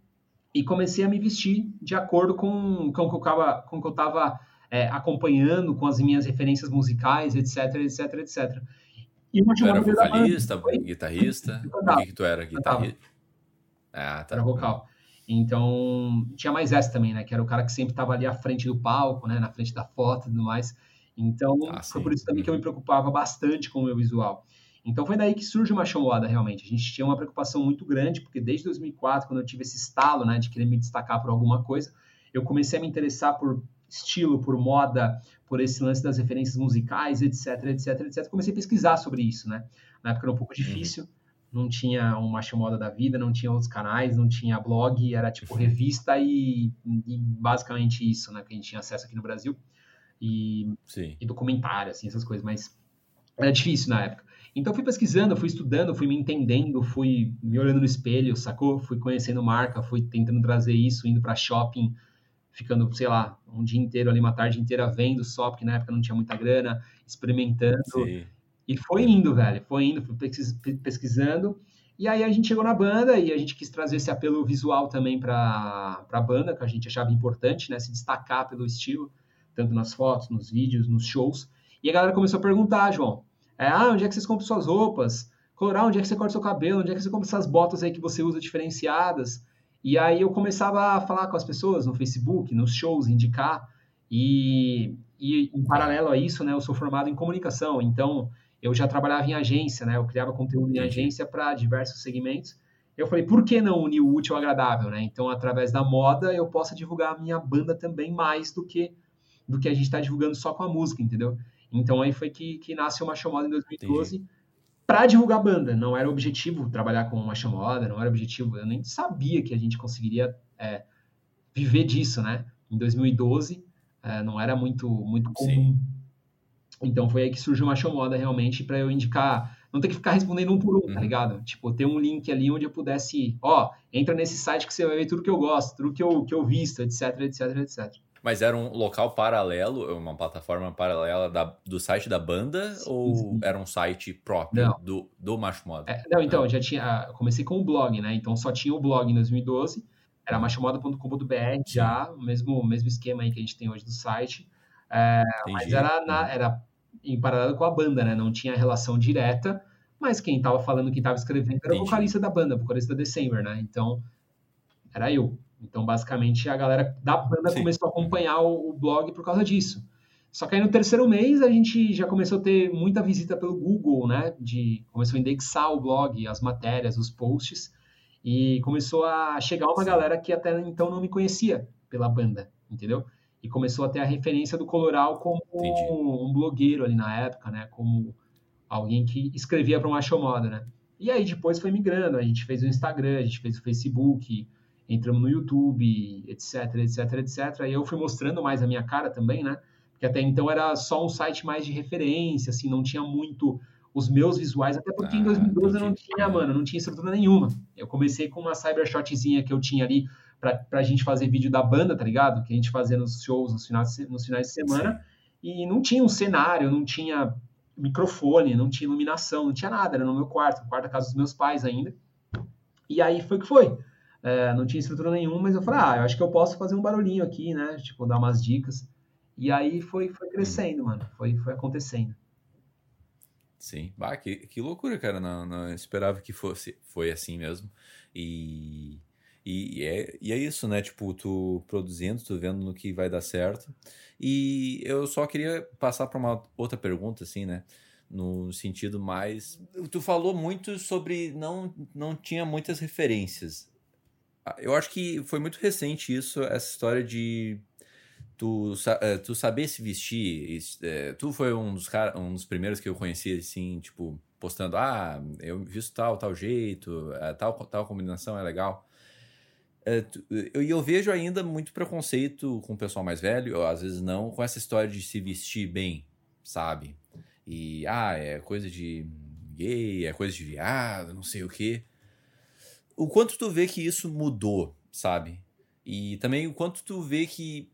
e comecei a me vestir de acordo com, com, com o que eu estava é, acompanhando, com as minhas referências musicais, etc, etc, etc. E uma tu era vocalista, guitarrista? O que, que tu era? Guitarrista? Ah, tá. Era vocal. Então, tinha mais essa também, né? Que era o cara que sempre estava ali à frente do palco, né? Na frente da foto e tudo mais. Então, ah, foi por isso também que eu me uhum. preocupava bastante com o meu visual. Então foi daí que surge uma chamada realmente. A gente tinha uma preocupação muito grande, porque desde 2004, quando eu tive esse estalo, né, de querer me destacar por alguma coisa, eu comecei a me interessar por estilo, por moda, por esse lance das referências musicais, etc, etc, etc. Comecei a pesquisar sobre isso, né? Na época era um pouco uhum. Não tinha uma chamada da vida, não tinha outros canais, não tinha blog, era tipo revista e, e basicamente isso, né, que a gente tinha acesso aqui no Brasil. E, e documentário, assim, essas coisas, mas era difícil na época. Então fui pesquisando, fui estudando, fui me entendendo, fui me olhando no espelho, sacou? Fui conhecendo marca, fui tentando trazer isso, indo para shopping, ficando, sei lá, um dia inteiro ali, uma tarde inteira vendo só, porque na época não tinha muita grana, experimentando. Sim. E foi indo, velho, foi indo, fui pesquisando. E aí a gente chegou na banda e a gente quis trazer esse apelo visual também para a banda, que a gente achava importante, né? Se destacar pelo estilo, tanto nas fotos, nos vídeos, nos shows. E a galera começou a perguntar, João, é, ah, onde é que vocês compram suas roupas? Colorar, onde é que você corta seu cabelo? Onde é que você compra essas botas aí que você usa diferenciadas? E aí eu começava a falar com as pessoas no Facebook, nos shows, indicar. E, e em paralelo a isso, né, eu sou formado em comunicação, então eu já trabalhava em agência, né? Eu criava conteúdo em agência para diversos segmentos. Eu falei, por que não unir o útil ao agradável, né? Então, através da moda, eu posso divulgar a minha banda também mais do que do que a gente está divulgando só com a música, entendeu? Então aí foi que, que nasce uma chamada em 2012 para divulgar a banda. Não era objetivo trabalhar com uma chamada, não era objetivo. Eu nem sabia que a gente conseguiria é, viver disso, né? Em 2012 é, não era muito muito comum. Sim. Então foi aí que surgiu uma chamada realmente para eu indicar, não ter que ficar respondendo um por um, tá uhum. ligado? Tipo, ter um link ali onde eu pudesse, ó, entra nesse site que você vai ver tudo que eu gosto, tudo que eu, que eu visto, etc, etc, etc. Mas era um local paralelo, uma plataforma paralela da, do site da banda sim, ou sim. era um site próprio não. do, do Macho Moda? É, não, então, já tinha. Comecei com o blog, né? Então só tinha o blog em 2012. Era machomoda.com.br já, o mesmo, mesmo esquema aí que a gente tem hoje do site. É, mas era, na, era em paralelo com a banda, né? Não tinha relação direta, mas quem estava falando, quem estava escrevendo era o vocalista da banda, o vocalista December, né? Então era eu. Então, basicamente, a galera da banda Sim. começou a acompanhar o, o, blog por causa disso. Só que aí no terceiro mês a gente já começou a ter muita visita pelo Google, né? De, começou a indexar o blog, as matérias, os posts. E começou a chegar uma Sim. galera que até então não me conhecia pela banda, entendeu? E começou a ter a referência do Coloral como um, um blogueiro ali na época, né? Como alguém que escrevia para uma show moda, né? E aí depois foi migrando, a gente fez o Instagram, a gente fez o Facebook, entramos no YouTube, etc, etc, etc. Aí eu fui mostrando mais a minha cara também, né? Porque até então era só um site mais de referência, assim, não tinha muito os meus visuais, até porque ah, em 2012 eu não tinha, mano, não tinha estrutura nenhuma. Eu comecei com uma cybershotzinha que eu tinha ali pra, pra gente fazer vídeo da banda, tá ligado? Que a gente fazia nos shows, nos finais, nos finais de semana. Sim. E não tinha um cenário, não tinha microfone, não tinha iluminação, não tinha nada, era no meu quarto, no quarto da casa dos meus pais ainda. E aí foi que foi. É, não tinha estrutura nenhuma, mas eu falei, ah, eu acho que eu posso fazer um barulhinho aqui, né? Tipo, dar umas dicas. E aí foi, foi crescendo, mano. Foi, foi acontecendo. Sim, que, que loucura, cara. Não, não esperava que fosse foi assim mesmo. E, e, é, e é isso, né? Tipo, tu produzindo, tu vendo no que vai dar certo. E eu só queria passar para uma outra pergunta, assim, né? No sentido mais. Tu falou muito sobre não, não tinha muitas referências. Ah, eu acho que foi muito recente isso, essa história de tu, eh, tu saber se vestir. Eh, tu foi um dos, um dos primeiros que eu conheci, assim, tipo, postando: ah, eu visto tal, tal jeito, eh, tal, tal combinação é legal. É, eu, eu vejo ainda muito preconceito com o pessoal mais velho, ou às vezes não, com essa história de se vestir bem, sabe? E, ah, é coisa de gay, é coisa de viado, não sei o quê. O quanto tu vê que isso mudou, sabe? E também o quanto tu vê que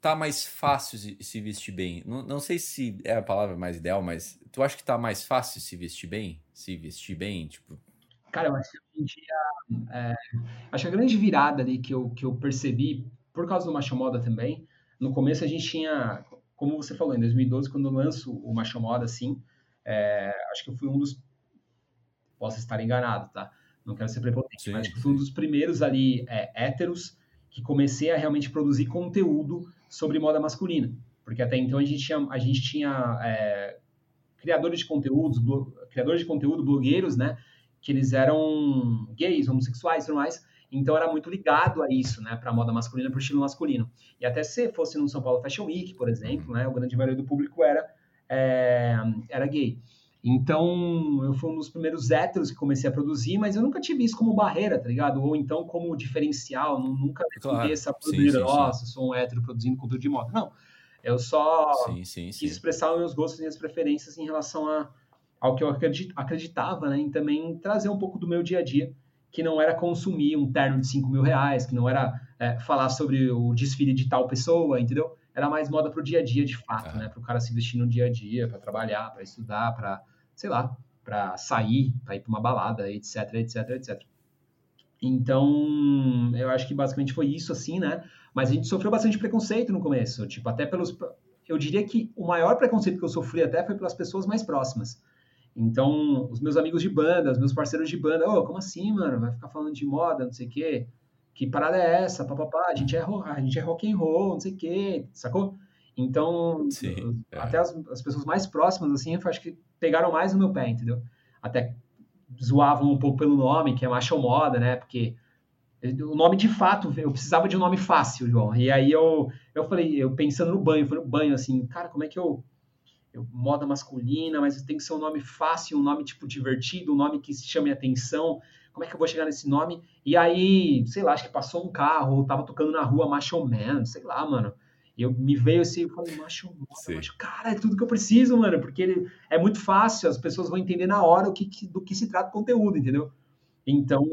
tá mais fácil se vestir bem. Não, não sei se é a palavra mais ideal, mas tu acha que tá mais fácil se vestir bem? Se vestir bem, tipo, Cara, eu acho que hoje em dia, é, acho que a grande virada ali que eu, que eu percebi, por causa do Macho Moda também, no começo a gente tinha, como você falou, em 2012, quando eu lanço o Macho Moda, assim, é, acho que eu fui um dos, posso estar enganado, tá? Não quero ser prepotente, Sim. mas acho que fui um dos primeiros ali é, héteros que comecei a realmente produzir conteúdo sobre moda masculina. Porque até então a gente tinha, a gente tinha é, criadores de conteúdos, criadores de conteúdo, blogueiros, né? Que eles eram gays, homossexuais e tudo mais. Então era muito ligado a isso, né, para a moda masculina, para o estilo masculino. E até se fosse no São Paulo Fashion Week, por exemplo, né, o grande maioria do público era é, era gay. Então eu fui um dos primeiros héteros que comecei a produzir, mas eu nunca tive isso como barreira, tá ligado? Ou então como diferencial, nunca claro. essa produzir, nossa, sou um hétero produzindo conteúdo de moda. Não, eu só sim, sim, quis expressar os meus gostos e minhas preferências em relação a ao que eu acreditava, né, em também trazer um pouco do meu dia a dia, que não era consumir um terno de 5 mil reais, que não era é, falar sobre o desfile de tal pessoa, entendeu? Era mais moda para o dia a dia, de fato, uhum. né? Para o cara se vestir no dia a dia, para trabalhar, para estudar, para, sei lá, para sair, para ir para uma balada, etc, etc, etc. Então, eu acho que basicamente foi isso, assim, né? Mas a gente sofreu bastante preconceito no começo, tipo, até pelos... Eu diria que o maior preconceito que eu sofri até foi pelas pessoas mais próximas então, os meus amigos de banda, os meus parceiros de banda, ô, oh, como assim, mano? Vai ficar falando de moda, não sei o quê? Que parada é essa? Papapá, a gente é, a gente é rock and roll, não sei o quê, sacou? Então, Sim, é. até as, as, pessoas mais próximas, assim, eu acho que pegaram mais no meu pé, entendeu? Até zoavam um pouco pelo nome, que é macho moda, né? Porque o nome de fato, eu precisava de um nome fácil, João. E aí eu, eu falei, eu pensando no banho, falei no banho assim, cara, como é que eu eu, moda masculina, mas tem que ser um nome fácil, um nome tipo divertido, um nome que chame atenção. Como é que eu vou chegar nesse nome? E aí, sei lá, acho que passou um carro, ou tava tocando na rua Macho Man, sei lá, mano. E eu me veio assim, eu falei, macho, macho, cara, é tudo que eu preciso, mano, porque ele é muito fácil, as pessoas vão entender na hora o que, que do que se trata o conteúdo, entendeu? Então,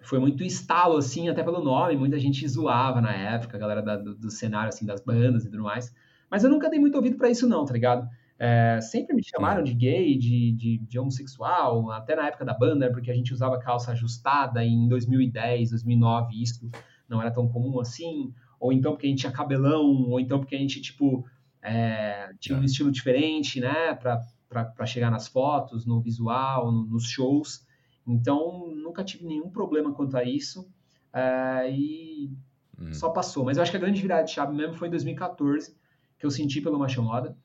foi muito estalo, assim, até pelo nome, muita gente zoava na época, a galera da, do, do cenário, assim, das bandas e tudo mais. Mas eu nunca dei muito ouvido para isso, não, tá ligado? É, sempre me chamaram de gay, de, de, de, homossexual, até na época da banda, porque a gente usava calça ajustada em 2010, 2009, isso não era tão comum assim, ou então porque a gente tinha cabelão, ou então porque a gente, tipo, é, tinha um estilo diferente, né, para chegar nas fotos, no visual, no, nos shows. Então, nunca tive nenhum problema quanto a isso. é, e hum. só passou. Mas eu acho que a grande virada de chave mesmo foi em 2014, que eu senti pelo Marcha Moda,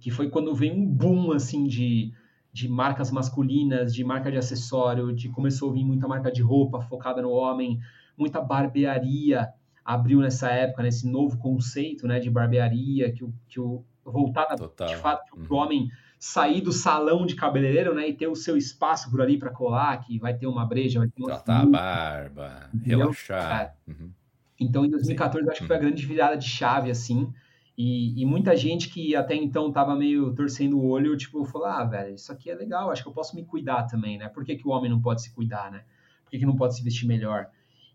que foi quando veio um boom, assim, de, de marcas masculinas, de marca de acessório, de começou a vir muita marca de roupa focada no homem, muita barbearia abriu nessa época, nesse novo conceito, né, de barbearia, que o, que o voltada de fato para o uhum. homem sair do salão de cabeleireiro, né, e ter o seu espaço por ali para colar, que vai ter uma breja, vai ter uma Tratar a barba, entendeu? relaxar. É. Uhum. Então, em 2014, Sim. acho que foi a uhum. grande virada de chave, assim, e, e muita gente que até então estava meio torcendo o olho, tipo, falou, ah, velho, isso aqui é legal, acho que eu posso me cuidar também, né? Por que, que o homem não pode se cuidar, né? Por que, que não pode se vestir melhor?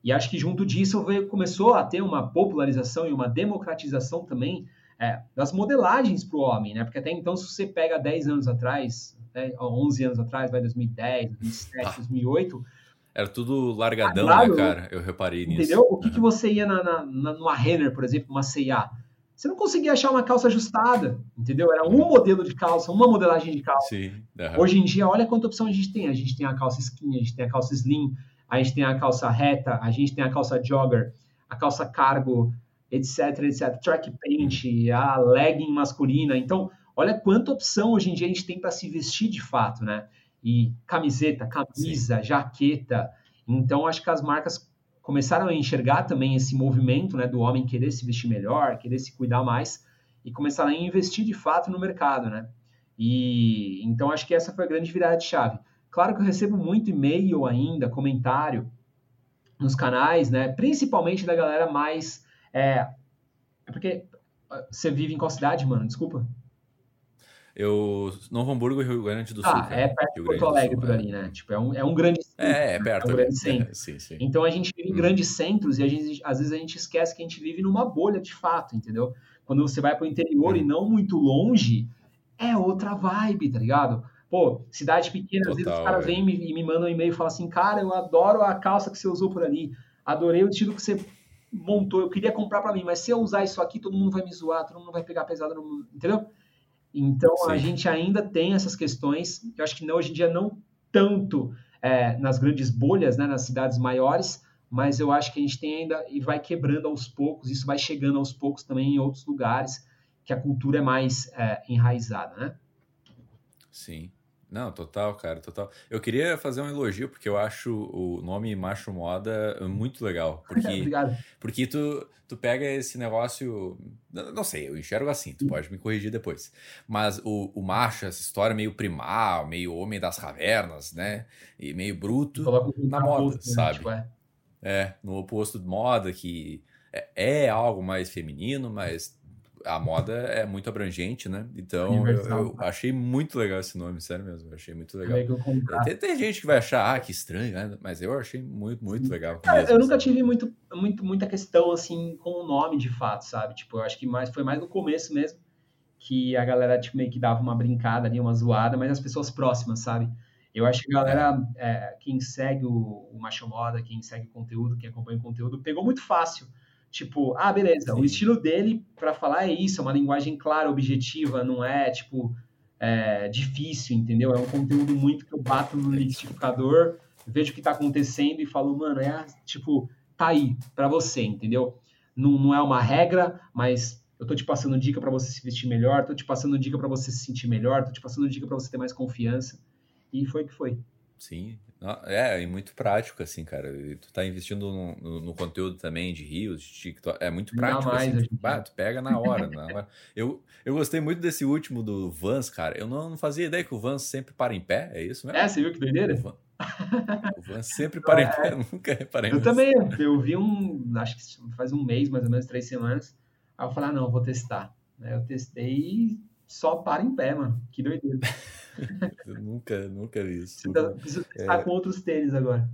E acho que junto disso veio, começou a ter uma popularização e uma democratização também é, das modelagens para o homem, né? Porque até então, se você pega 10 anos atrás, né, 11 anos atrás, vai 2010, 2007, ah. 2008... Era tudo largadão, né, cara? Eu reparei nisso. Entendeu? O que, uhum. que você ia na, na, na, numa Renner, por exemplo, uma C&A? Você não conseguia achar uma calça ajustada, entendeu? Era um modelo de calça, uma modelagem de calça. Sim, uhum. Hoje em dia, olha quanta opção a gente tem. A gente tem a calça skinny, a gente tem a calça slim, a gente tem a calça reta, a gente tem a calça jogger, a calça cargo, etc, etc. Track paint, a legging masculina. Então, olha quanta opção hoje em dia a gente tem para se vestir de fato, né? E camiseta, camisa, Sim. jaqueta. Então, acho que as marcas começaram a enxergar também esse movimento, né, do homem querer se vestir melhor, querer se cuidar mais e começaram a investir de fato no mercado, né? E então acho que essa foi a grande virada de chave. Claro que eu recebo muito e-mail ainda, comentário nos canais, né? Principalmente da galera mais é, é porque ah, você vive em qual cidade, mano? Desculpa. Eu. Novo Hamburgo e Rio Grande do Sul. Ah, é perto de Porto Alegre por é. ali, né? Tipo, é um, é um grande centro. É, é perto. É um grande centro. É, sim, sim. Então a gente vive em hum. grandes centros e a gente, às vezes a gente esquece que a gente vive numa bolha de fato, entendeu? Quando você vai para o interior hum. e não muito longe, é outra vibe, tá ligado? Pô, cidade pequena, Total, às vezes os caras é. vêm e me mandam um e-mail e falam assim, cara, eu adoro a calça que você usou por ali, adorei o estilo que você montou, eu queria comprar para mim, mas se eu usar isso aqui, todo mundo vai me zoar, todo mundo vai pegar pesado, no... entendeu? Então Sim. a gente ainda tem essas questões, eu acho que não, hoje em dia não tanto é, nas grandes bolhas, né, nas cidades maiores, mas eu acho que a gente tem ainda e vai quebrando aos poucos, isso vai chegando aos poucos também em outros lugares que a cultura é mais é, enraizada, né? Sim. Não, total, cara, total. Eu queria fazer um elogio, porque eu acho o nome Macho Moda muito legal. *laughs* Porque, Obrigado. Porque tu, tu pega esse negócio. Não sei, eu enxergo assim, tu pode me corrigir depois. Mas o, o macho, essa história meio primal, meio homem das cavernas, né? E meio bruto na moda, sabe? Tipo, é. é, no oposto de moda, que é, é algo mais feminino, mas a moda é muito abrangente, né? Então eu, eu, achei muito legal esse nome, sério mesmo. Eu achei muito legal. Tem, tem, gente que vai achar, ah, que estranho, né? Mas eu achei muito, muito legal. Cara, mesmo, eu nunca tive muito, muito, muita questão assim com o nome de fato, sabe? Tipo, eu acho que mais foi mais no começo mesmo que a galera tipo, meio que dava uma brincada ali, uma zoada, mas as pessoas próximas, sabe? Eu acho que a galera, é, quem segue o, o Macho Moda, quem segue o conteúdo, quem acompanha o conteúdo, pegou muito fácil Tipo, ah, beleza, Sim. o estilo dele para falar é isso, é uma linguagem clara, objetiva, não é, tipo, é, difícil, entendeu? É um conteúdo muito que eu bato no liquidificador, vejo o que tá acontecendo e falo, mano, é, tipo, tá aí, para você, entendeu? Não, não é uma regra, mas eu tô te passando dica para você se vestir melhor, tô te passando dica para você se sentir melhor, tô te passando dica para você ter mais confiança. E foi o que foi. Sim, é, e muito prático, assim, cara. E tu tá investindo no, no, no, conteúdo também de Rios, de TikTok. É muito prático, mais, assim. Tipo, tu pega na hora, na hora. Eu, eu gostei muito desse último do Vans, cara. Eu não, não fazia ideia que o Vans sempre para em pé, é isso mesmo? É, você viu que doideira? O Vans sempre *laughs* para em pé, *laughs* nunca reparei Eu também, eu vi um, acho que faz um mês, mais ou menos, três semanas. Aí eu falei, ah, não, vou testar. Aí eu testei e só para em pé, mano. Que doideira. *laughs* Nunca, nunca vi isso. Você tá é... com outros tênis agora.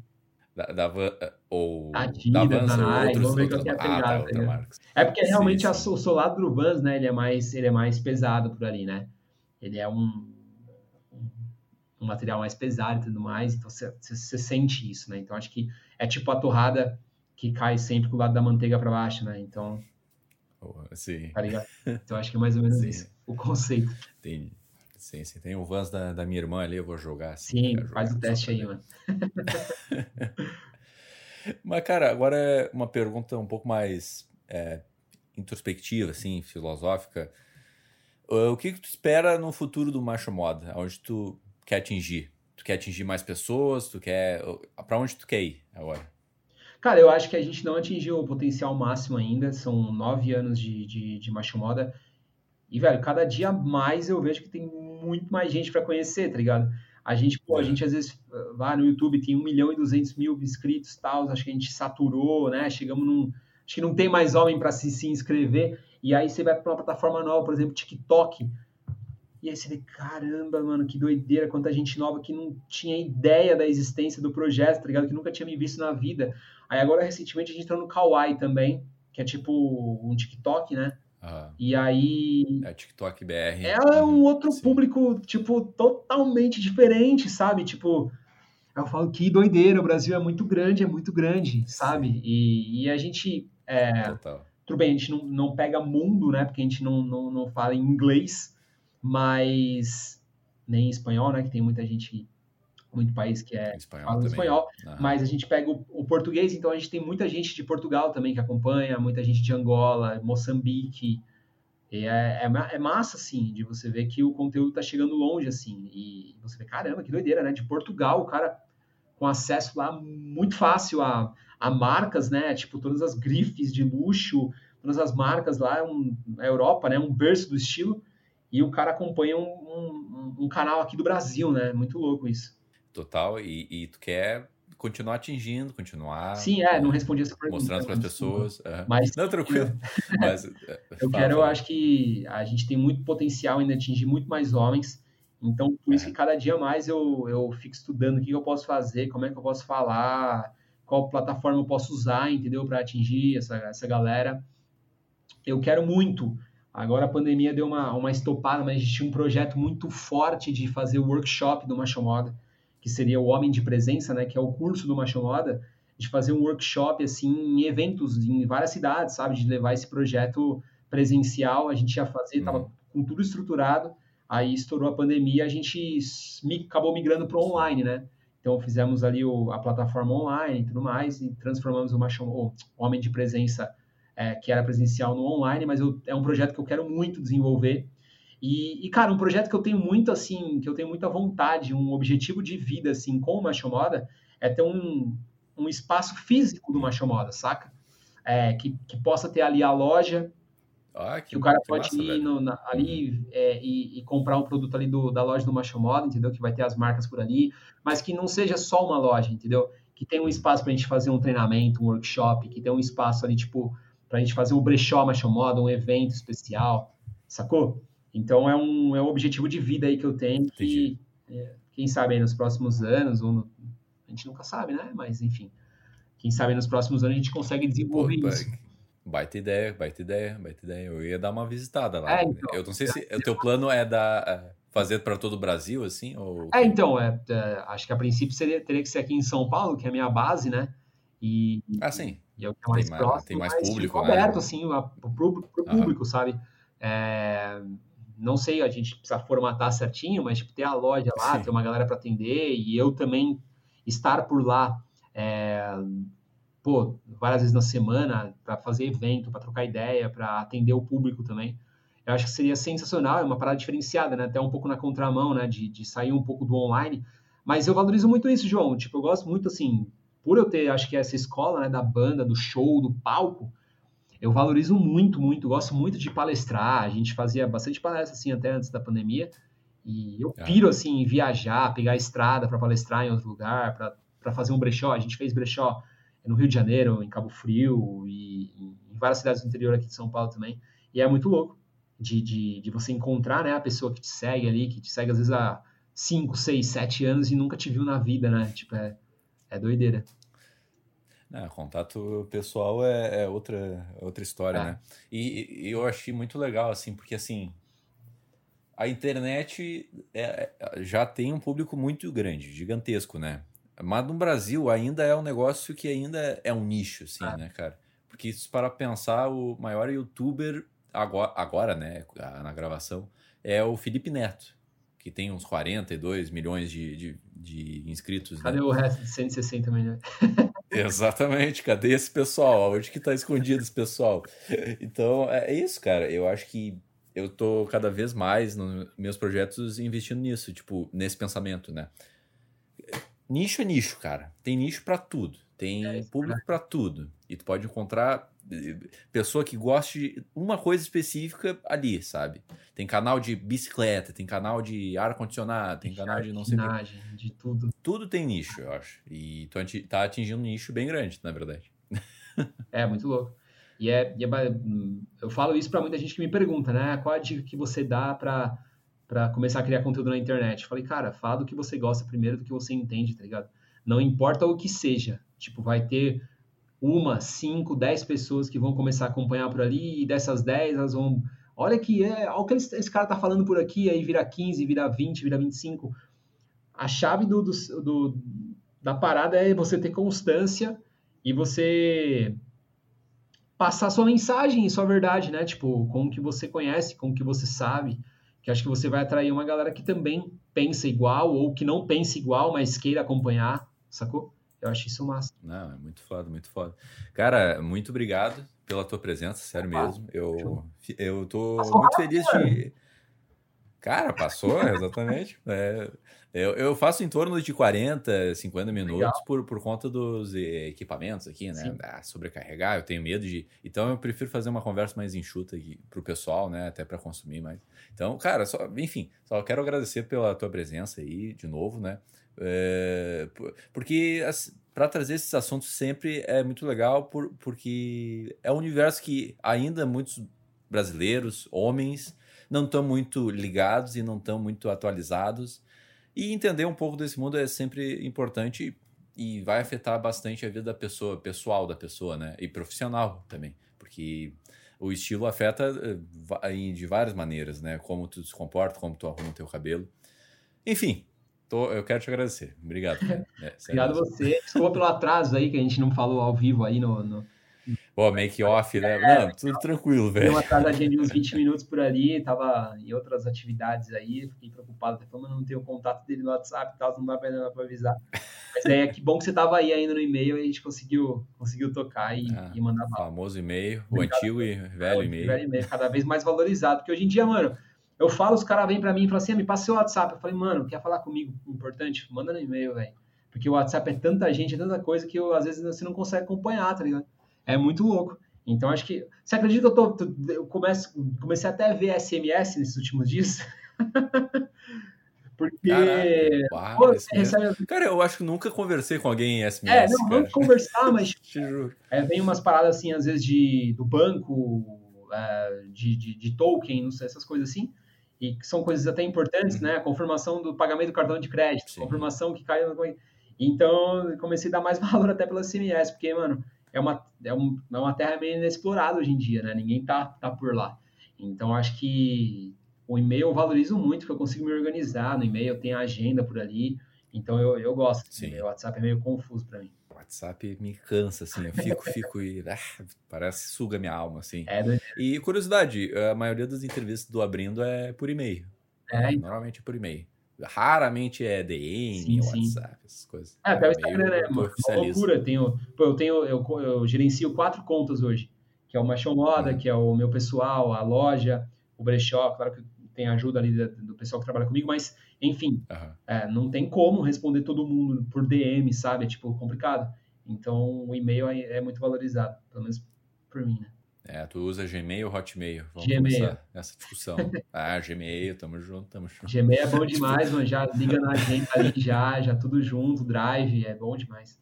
Da, da, ou Adidas, da Vans vamos ver qual é a pegada. Ah, tá, é porque realmente sim, a, sim. o solado do Vans, né, ele é, mais, ele é mais pesado por ali, né? Ele é um, um material mais pesado e tudo mais, então você, sente isso, né? Então acho que é tipo a torrada que cai sempre com o lado da manteiga para baixo, né? Então... Sim. Tá ligado? Então acho que é mais ou *laughs* menos sim. isso, o conceito. Entendi. Sim, sim. Tem o Vans da, da minha irmã ali, eu vou jogar. Assim, sim, faz o teste aí, mano. *laughs* Mas, cara, agora é uma pergunta um pouco mais é, introspectiva, assim, filosófica. O que, que tu espera no futuro do Macho Moda? Onde tu quer atingir? Tu quer atingir mais pessoas? Tu quer. Para onde tu quer ir agora? Cara, eu acho que a gente não atingiu o potencial máximo ainda. São nove anos de, de, de Macho Moda. E, velho, cada dia mais eu vejo que tem muito mais gente para conhecer, tá ligado? A gente, pô, a é. gente às vezes vai no YouTube, tem 1 milhão e 200 mil inscritos tal, acho que a gente saturou, né? Chegamos num. Acho que não tem mais homem para se, se inscrever. E aí você vai para uma plataforma nova, por exemplo, TikTok. E aí você vê, caramba, mano, que doideira, quanta gente nova que não tinha ideia da existência do projeto, tá ligado? Que nunca tinha me visto na vida. Aí agora, recentemente, a gente entrou no Kawaii também, que é tipo um TikTok, né? Uhum. E aí. É TikTok BR. É um outro Sim. público, tipo, totalmente diferente, sabe? Tipo, eu falo que doideira, o Brasil é muito grande, é muito grande, sabe? E, e a gente. É, Total. Tudo bem, a gente não, não pega mundo, né? Porque a gente não, não, não fala em inglês, mas. Nem em espanhol, né? Que tem muita gente muito país que é espanhol espanhol, mas a gente pega o, o, português, então a gente tem muita gente de Portugal também que acompanha, muita gente de Angola, Moçambique. É, é, é, massa, assim, de você ver que o conteúdo tá chegando longe, assim, e você vê, caramba, que doideira, né? De Portugal, o cara com acesso lá muito fácil a, a marcas, né? Tipo, todas as grifes de luxo, todas as marcas lá, um, a Europa, né? Um berço do estilo, e o cara acompanha um, um, um canal aqui do Brasil, né? Muito louco isso. Total, e, e tu quer continuar atingindo, continuar. Sim, é, não respondi essa pergunta. Mostrando para as pessoas. Mas, não, tranquilo. *laughs* mas, é, *laughs* eu quero, eu acho que a gente tem muito potencial ainda atingir muito mais homens. Então, por isso é. que cada dia mais eu, eu fico estudando o que eu posso fazer, como é que eu posso falar, qual plataforma eu posso usar, entendeu, para atingir essa, essa galera. Eu quero muito. Agora a pandemia deu uma, uma estopada, mas a gente tinha um projeto muito forte de fazer o workshop do Macho Moda que seria o Homem de Presença, né, que é o curso do Macho Moda, de fazer um workshop assim em eventos em várias cidades, sabe, de levar esse projeto presencial, a gente ia fazer, estava uhum. com tudo estruturado, aí estourou a pandemia, a gente acabou migrando para o online, né? Então fizemos ali o, a plataforma online e tudo mais e transformamos o, Macho, o Homem de Presença, é, que era presencial, no online, mas eu, é um projeto que eu quero muito desenvolver e, e, cara, um projeto que eu tenho muito, assim, que eu tenho muita vontade, um objetivo de vida, assim, com o Macho Moda, é ter um, um espaço físico do Macho Moda, saca? É, que, que possa ter ali a loja, ah, que, que, o cara que pode massa, ir no, na, ali é, e, e, comprar um produto ali do, da loja do Macho Moda, entendeu? Que vai ter as marcas por ali, mas que não seja só uma loja, entendeu? Que tem um espaço para a gente fazer um treinamento, um workshop, que tem um espaço ali, tipo, para a gente fazer um brechó Macho Moda, um evento especial, sacou? Então é um, é um objetivo de vida aí que eu tenho que, é, quem sabe aí nos próximos anos, ou no, a gente nunca sabe, né? Mas enfim, quem sabe nos próximos anos a gente consegue desenvolver Pô, isso. Baita ideia, baita ideia, baita ideia. Eu ia dar uma visitada lá. É, então, eu não sei se o teu plano é dar é, fazer para todo o Brasil, assim? Ou... É, então, é, é, acho que a princípio seria, teria que ser aqui em São Paulo, que é a minha base, né? E, ah, sim. E é o que é mais tem próximo, mais, tem mais público, né? aberto, assim, para o público, sabe? É, não sei, a gente precisa formatar certinho, mas tipo, ter a loja lá, Sim. ter uma galera para atender e eu também estar por lá, é, pô, várias vezes na semana para fazer evento, para trocar ideia, para atender o público também. Eu acho que seria sensacional, é uma parada diferenciada, né? Até um pouco na contramão, né? De, de sair um pouco do online. Mas eu valorizo muito isso, João. Tipo, eu gosto muito, assim, por eu ter, acho que essa escola, né? Da banda, do show, do palco, eu valorizo muito, muito, gosto muito de palestrar. A gente fazia bastante palestra assim até antes da pandemia. E eu é. piro assim em viajar, pegar a estrada para palestrar em outro lugar, para fazer um brechó. A gente fez brechó no Rio de Janeiro, em Cabo Frio e em várias cidades do interior aqui de São Paulo também. E é muito louco de, de, de você encontrar né, a pessoa que te segue ali, que te segue às vezes há 5, 6, 7 anos e nunca te viu na vida, né? Tipo, é, é doideira. Não, contato pessoal é, é outra, outra história, é. né? E, e, eu achei muito legal, assim, porque assim. A internet é, é, já tem um público muito grande, gigantesco, né? Mas no Brasil ainda é um negócio que ainda é um nicho, assim, é. né, cara? Porque se para pensar, o maior youtuber agora, agora, né, na gravação, é o Felipe Neto, que tem uns 42 milhões de, de, de inscritos. Cadê né? o resto de 160 milhões? *laughs* Exatamente, cadê esse pessoal? Onde que tá escondido esse pessoal? Então, é, é isso, cara. Eu acho que eu tô cada vez mais nos meus projetos investindo nisso, tipo, nesse pensamento, né? Nicho é nicho, cara. Tem nicho para tudo. Tem é público para tudo. E tu pode encontrar pessoa que goste de uma coisa específica ali, sabe? Tem canal de bicicleta, tem canal de ar-condicionado, tem canal de não sei o de tudo. Tudo tem nicho, eu acho. E tu tá atingindo um nicho bem grande, na verdade. *laughs* É, muito louco. E é, e é eu falo isso para muita gente que me pergunta, né? Qual a dica que você dá para para começar a criar conteúdo na internet? Eu falei, cara, fala do que você gosta primeiro, do que você entende, tá ligado? Não importa o que seja. Tipo, vai ter uma, cinco, dez pessoas que vão começar a acompanhar por ali, e dessas dez elas vão. Olha que é, olha o que esse cara tá falando por aqui, aí vira 15, vira 20, vira 25. A chave do, do, do da parada é você ter constância e você passar sua mensagem sua verdade, né? Tipo, com o que você conhece, com o que você sabe, que acho que você vai atrair uma galera que também pensa igual ou que não pensa igual, mas queira acompanhar, sacou? Eu acho isso massa. Não, é muito foda, muito foda. Cara, muito obrigado pela tua presença, sério Opa, mesmo. Eu, eu tô passou muito feliz de. Cara, passou, *laughs* exatamente. É, eu, eu faço em torno de 40, 50 minutos por, por conta dos equipamentos aqui, né? Ah, sobrecarregar, eu tenho medo de. Então eu prefiro fazer uma conversa mais enxuta aqui pro pessoal, né? Até para consumir mais. Então, cara, só, enfim, só quero agradecer pela tua presença aí de novo, né? É, porque para trazer esses assuntos sempre é muito legal, por, porque é um universo que ainda muitos brasileiros, homens, não estão muito ligados e não estão muito atualizados. E entender um pouco desse mundo é sempre importante e vai afetar bastante a vida da pessoa, pessoal da pessoa, né? E profissional também, porque o estilo afeta eh, de várias maneiras, né? Como tu se comporta, como tu arruma o teu cabelo. Enfim, Tô, eu quero te agradecer. Obrigado. É, *laughs* Obrigado a você. Desculpa pelo atraso aí, que a gente não falou ao vivo aí no. no... Pô, make off, né? É, não, tudo tranquilo, velho. Deu uma atrasadinha de uns *laughs* 20 minutos por ali, tava em outras atividades aí, fiquei preocupado, até falando, não tenho o contato dele no WhatsApp e tal, não dá pra, pra avisar. Mas é que bom que você tava aí ainda no e-mail e a gente conseguiu, conseguiu tocar e, ah, e mandar mal. famoso e-mail, o antigo e velho e-mail. Velho e-mail, cada vez mais valorizado, porque hoje em dia, mano, eu falo, os caras vêm para mim e falam assim, ah, me passa seu WhatsApp. Eu falei, mano, quer falar comigo? Importante? Manda no e-mail, velho. Porque o WhatsApp é tanta gente, é tanta coisa que eu, às vezes você não consegue acompanhar, tá ligado? É muito louco. Então, acho que... Você acredita que eu, tô, eu começo, comecei até a ver SMS nesses últimos dias? *laughs* Porque. Caraca, pô, recebe... Cara, eu acho que nunca conversei com alguém em SMS. É, não, vamos conversar, *laughs* mas. é, vem umas paradas assim, às vezes, de, do banco, é, de, de, de token, não sei, essas coisas assim e que são coisas até importantes, uhum. né? A confirmação do pagamento do cartão de crédito, Sim. confirmação que caiu. Então, comecei a dar mais *laughs* valor até pela CMS, porque, mano, é uma, é, um, é uma terra meio inexplorada hoje em dia, né? Ninguém tá, tá por lá. Então, acho que o e-mail eu valorizo muito, porque eu consigo me organizar. No e-mail eu tenho a agenda por ali. Então, eu, eu gosto. Sim. O WhatsApp é meio confuso para mim. WhatsApp me cansa, assim, eu fico, fico e ah, parece suga minha alma, assim. É, né? E curiosidade, a maioria das entrevistas do Abrindo é por e-mail. É, então. Normalmente é por e-mail. Raramente é DM, sim, WhatsApp, sim. essas coisas. É, até o Instagram, né? Uma, uma loucura. Tenho, pô, eu tenho, eu, eu gerencio quatro contas hoje, que é o Machão Moda, uhum. que é o meu pessoal, a loja, o brechó, claro que tem ajuda ali do pessoal que trabalha comigo, mas enfim, uhum. é, não tem como responder todo mundo por DM, sabe? É tipo complicado. Então o e-mail é, é muito valorizado, pelo menos por mim, né? É, tu usa Gmail ou Hotmail? Vamos Gmail. começar essa discussão. *laughs* ah, Gmail, tamo junto, tamo junto. Gmail é bom demais, mano. Já liga na gente ali já, já tudo junto, Drive, é bom demais.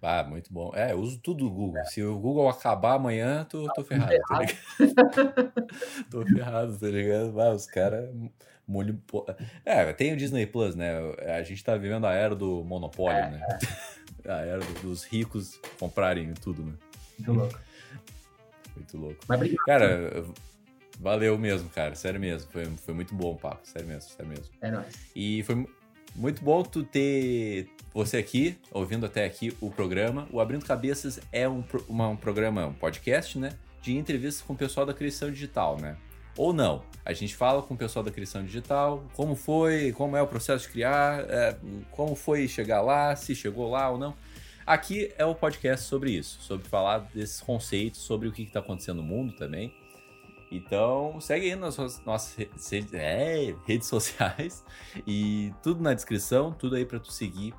Ah, muito bom. É, eu uso tudo o Google. Se o Google acabar amanhã, tô, tô ferrado, tá ligado? *laughs* tô ferrado, tá ligado? Ah, os caras molho. É, tem o Disney Plus, né? A gente tá vivendo a era do monopólio, é, né? É. *laughs* A era dos ricos comprarem tudo, né? Muito louco. Muito louco. Mas obrigado. Cara, valeu mesmo, cara. Sério mesmo. Foi, foi muito bom o papo. Sério mesmo, sério mesmo. É nóis. E foi muito bom tu ter você aqui, ouvindo até aqui o programa. O Abrindo Cabeças é um, uma, um programa, um podcast, né? De entrevistas com o pessoal da criação digital, né? Ou não. A gente fala com o pessoal da criação digital, como foi, como é o processo de criar, é, como foi chegar lá, se chegou lá ou não. Aqui é o podcast sobre isso, sobre falar desses conceitos, sobre o que está acontecendo no mundo também. Então, segue aí nas nossas redes, é, redes sociais *laughs* e tudo na descrição, tudo aí para tu seguir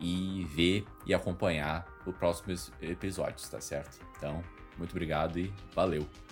e ver e acompanhar os próximos episódios, tá certo? Então, muito obrigado e valeu!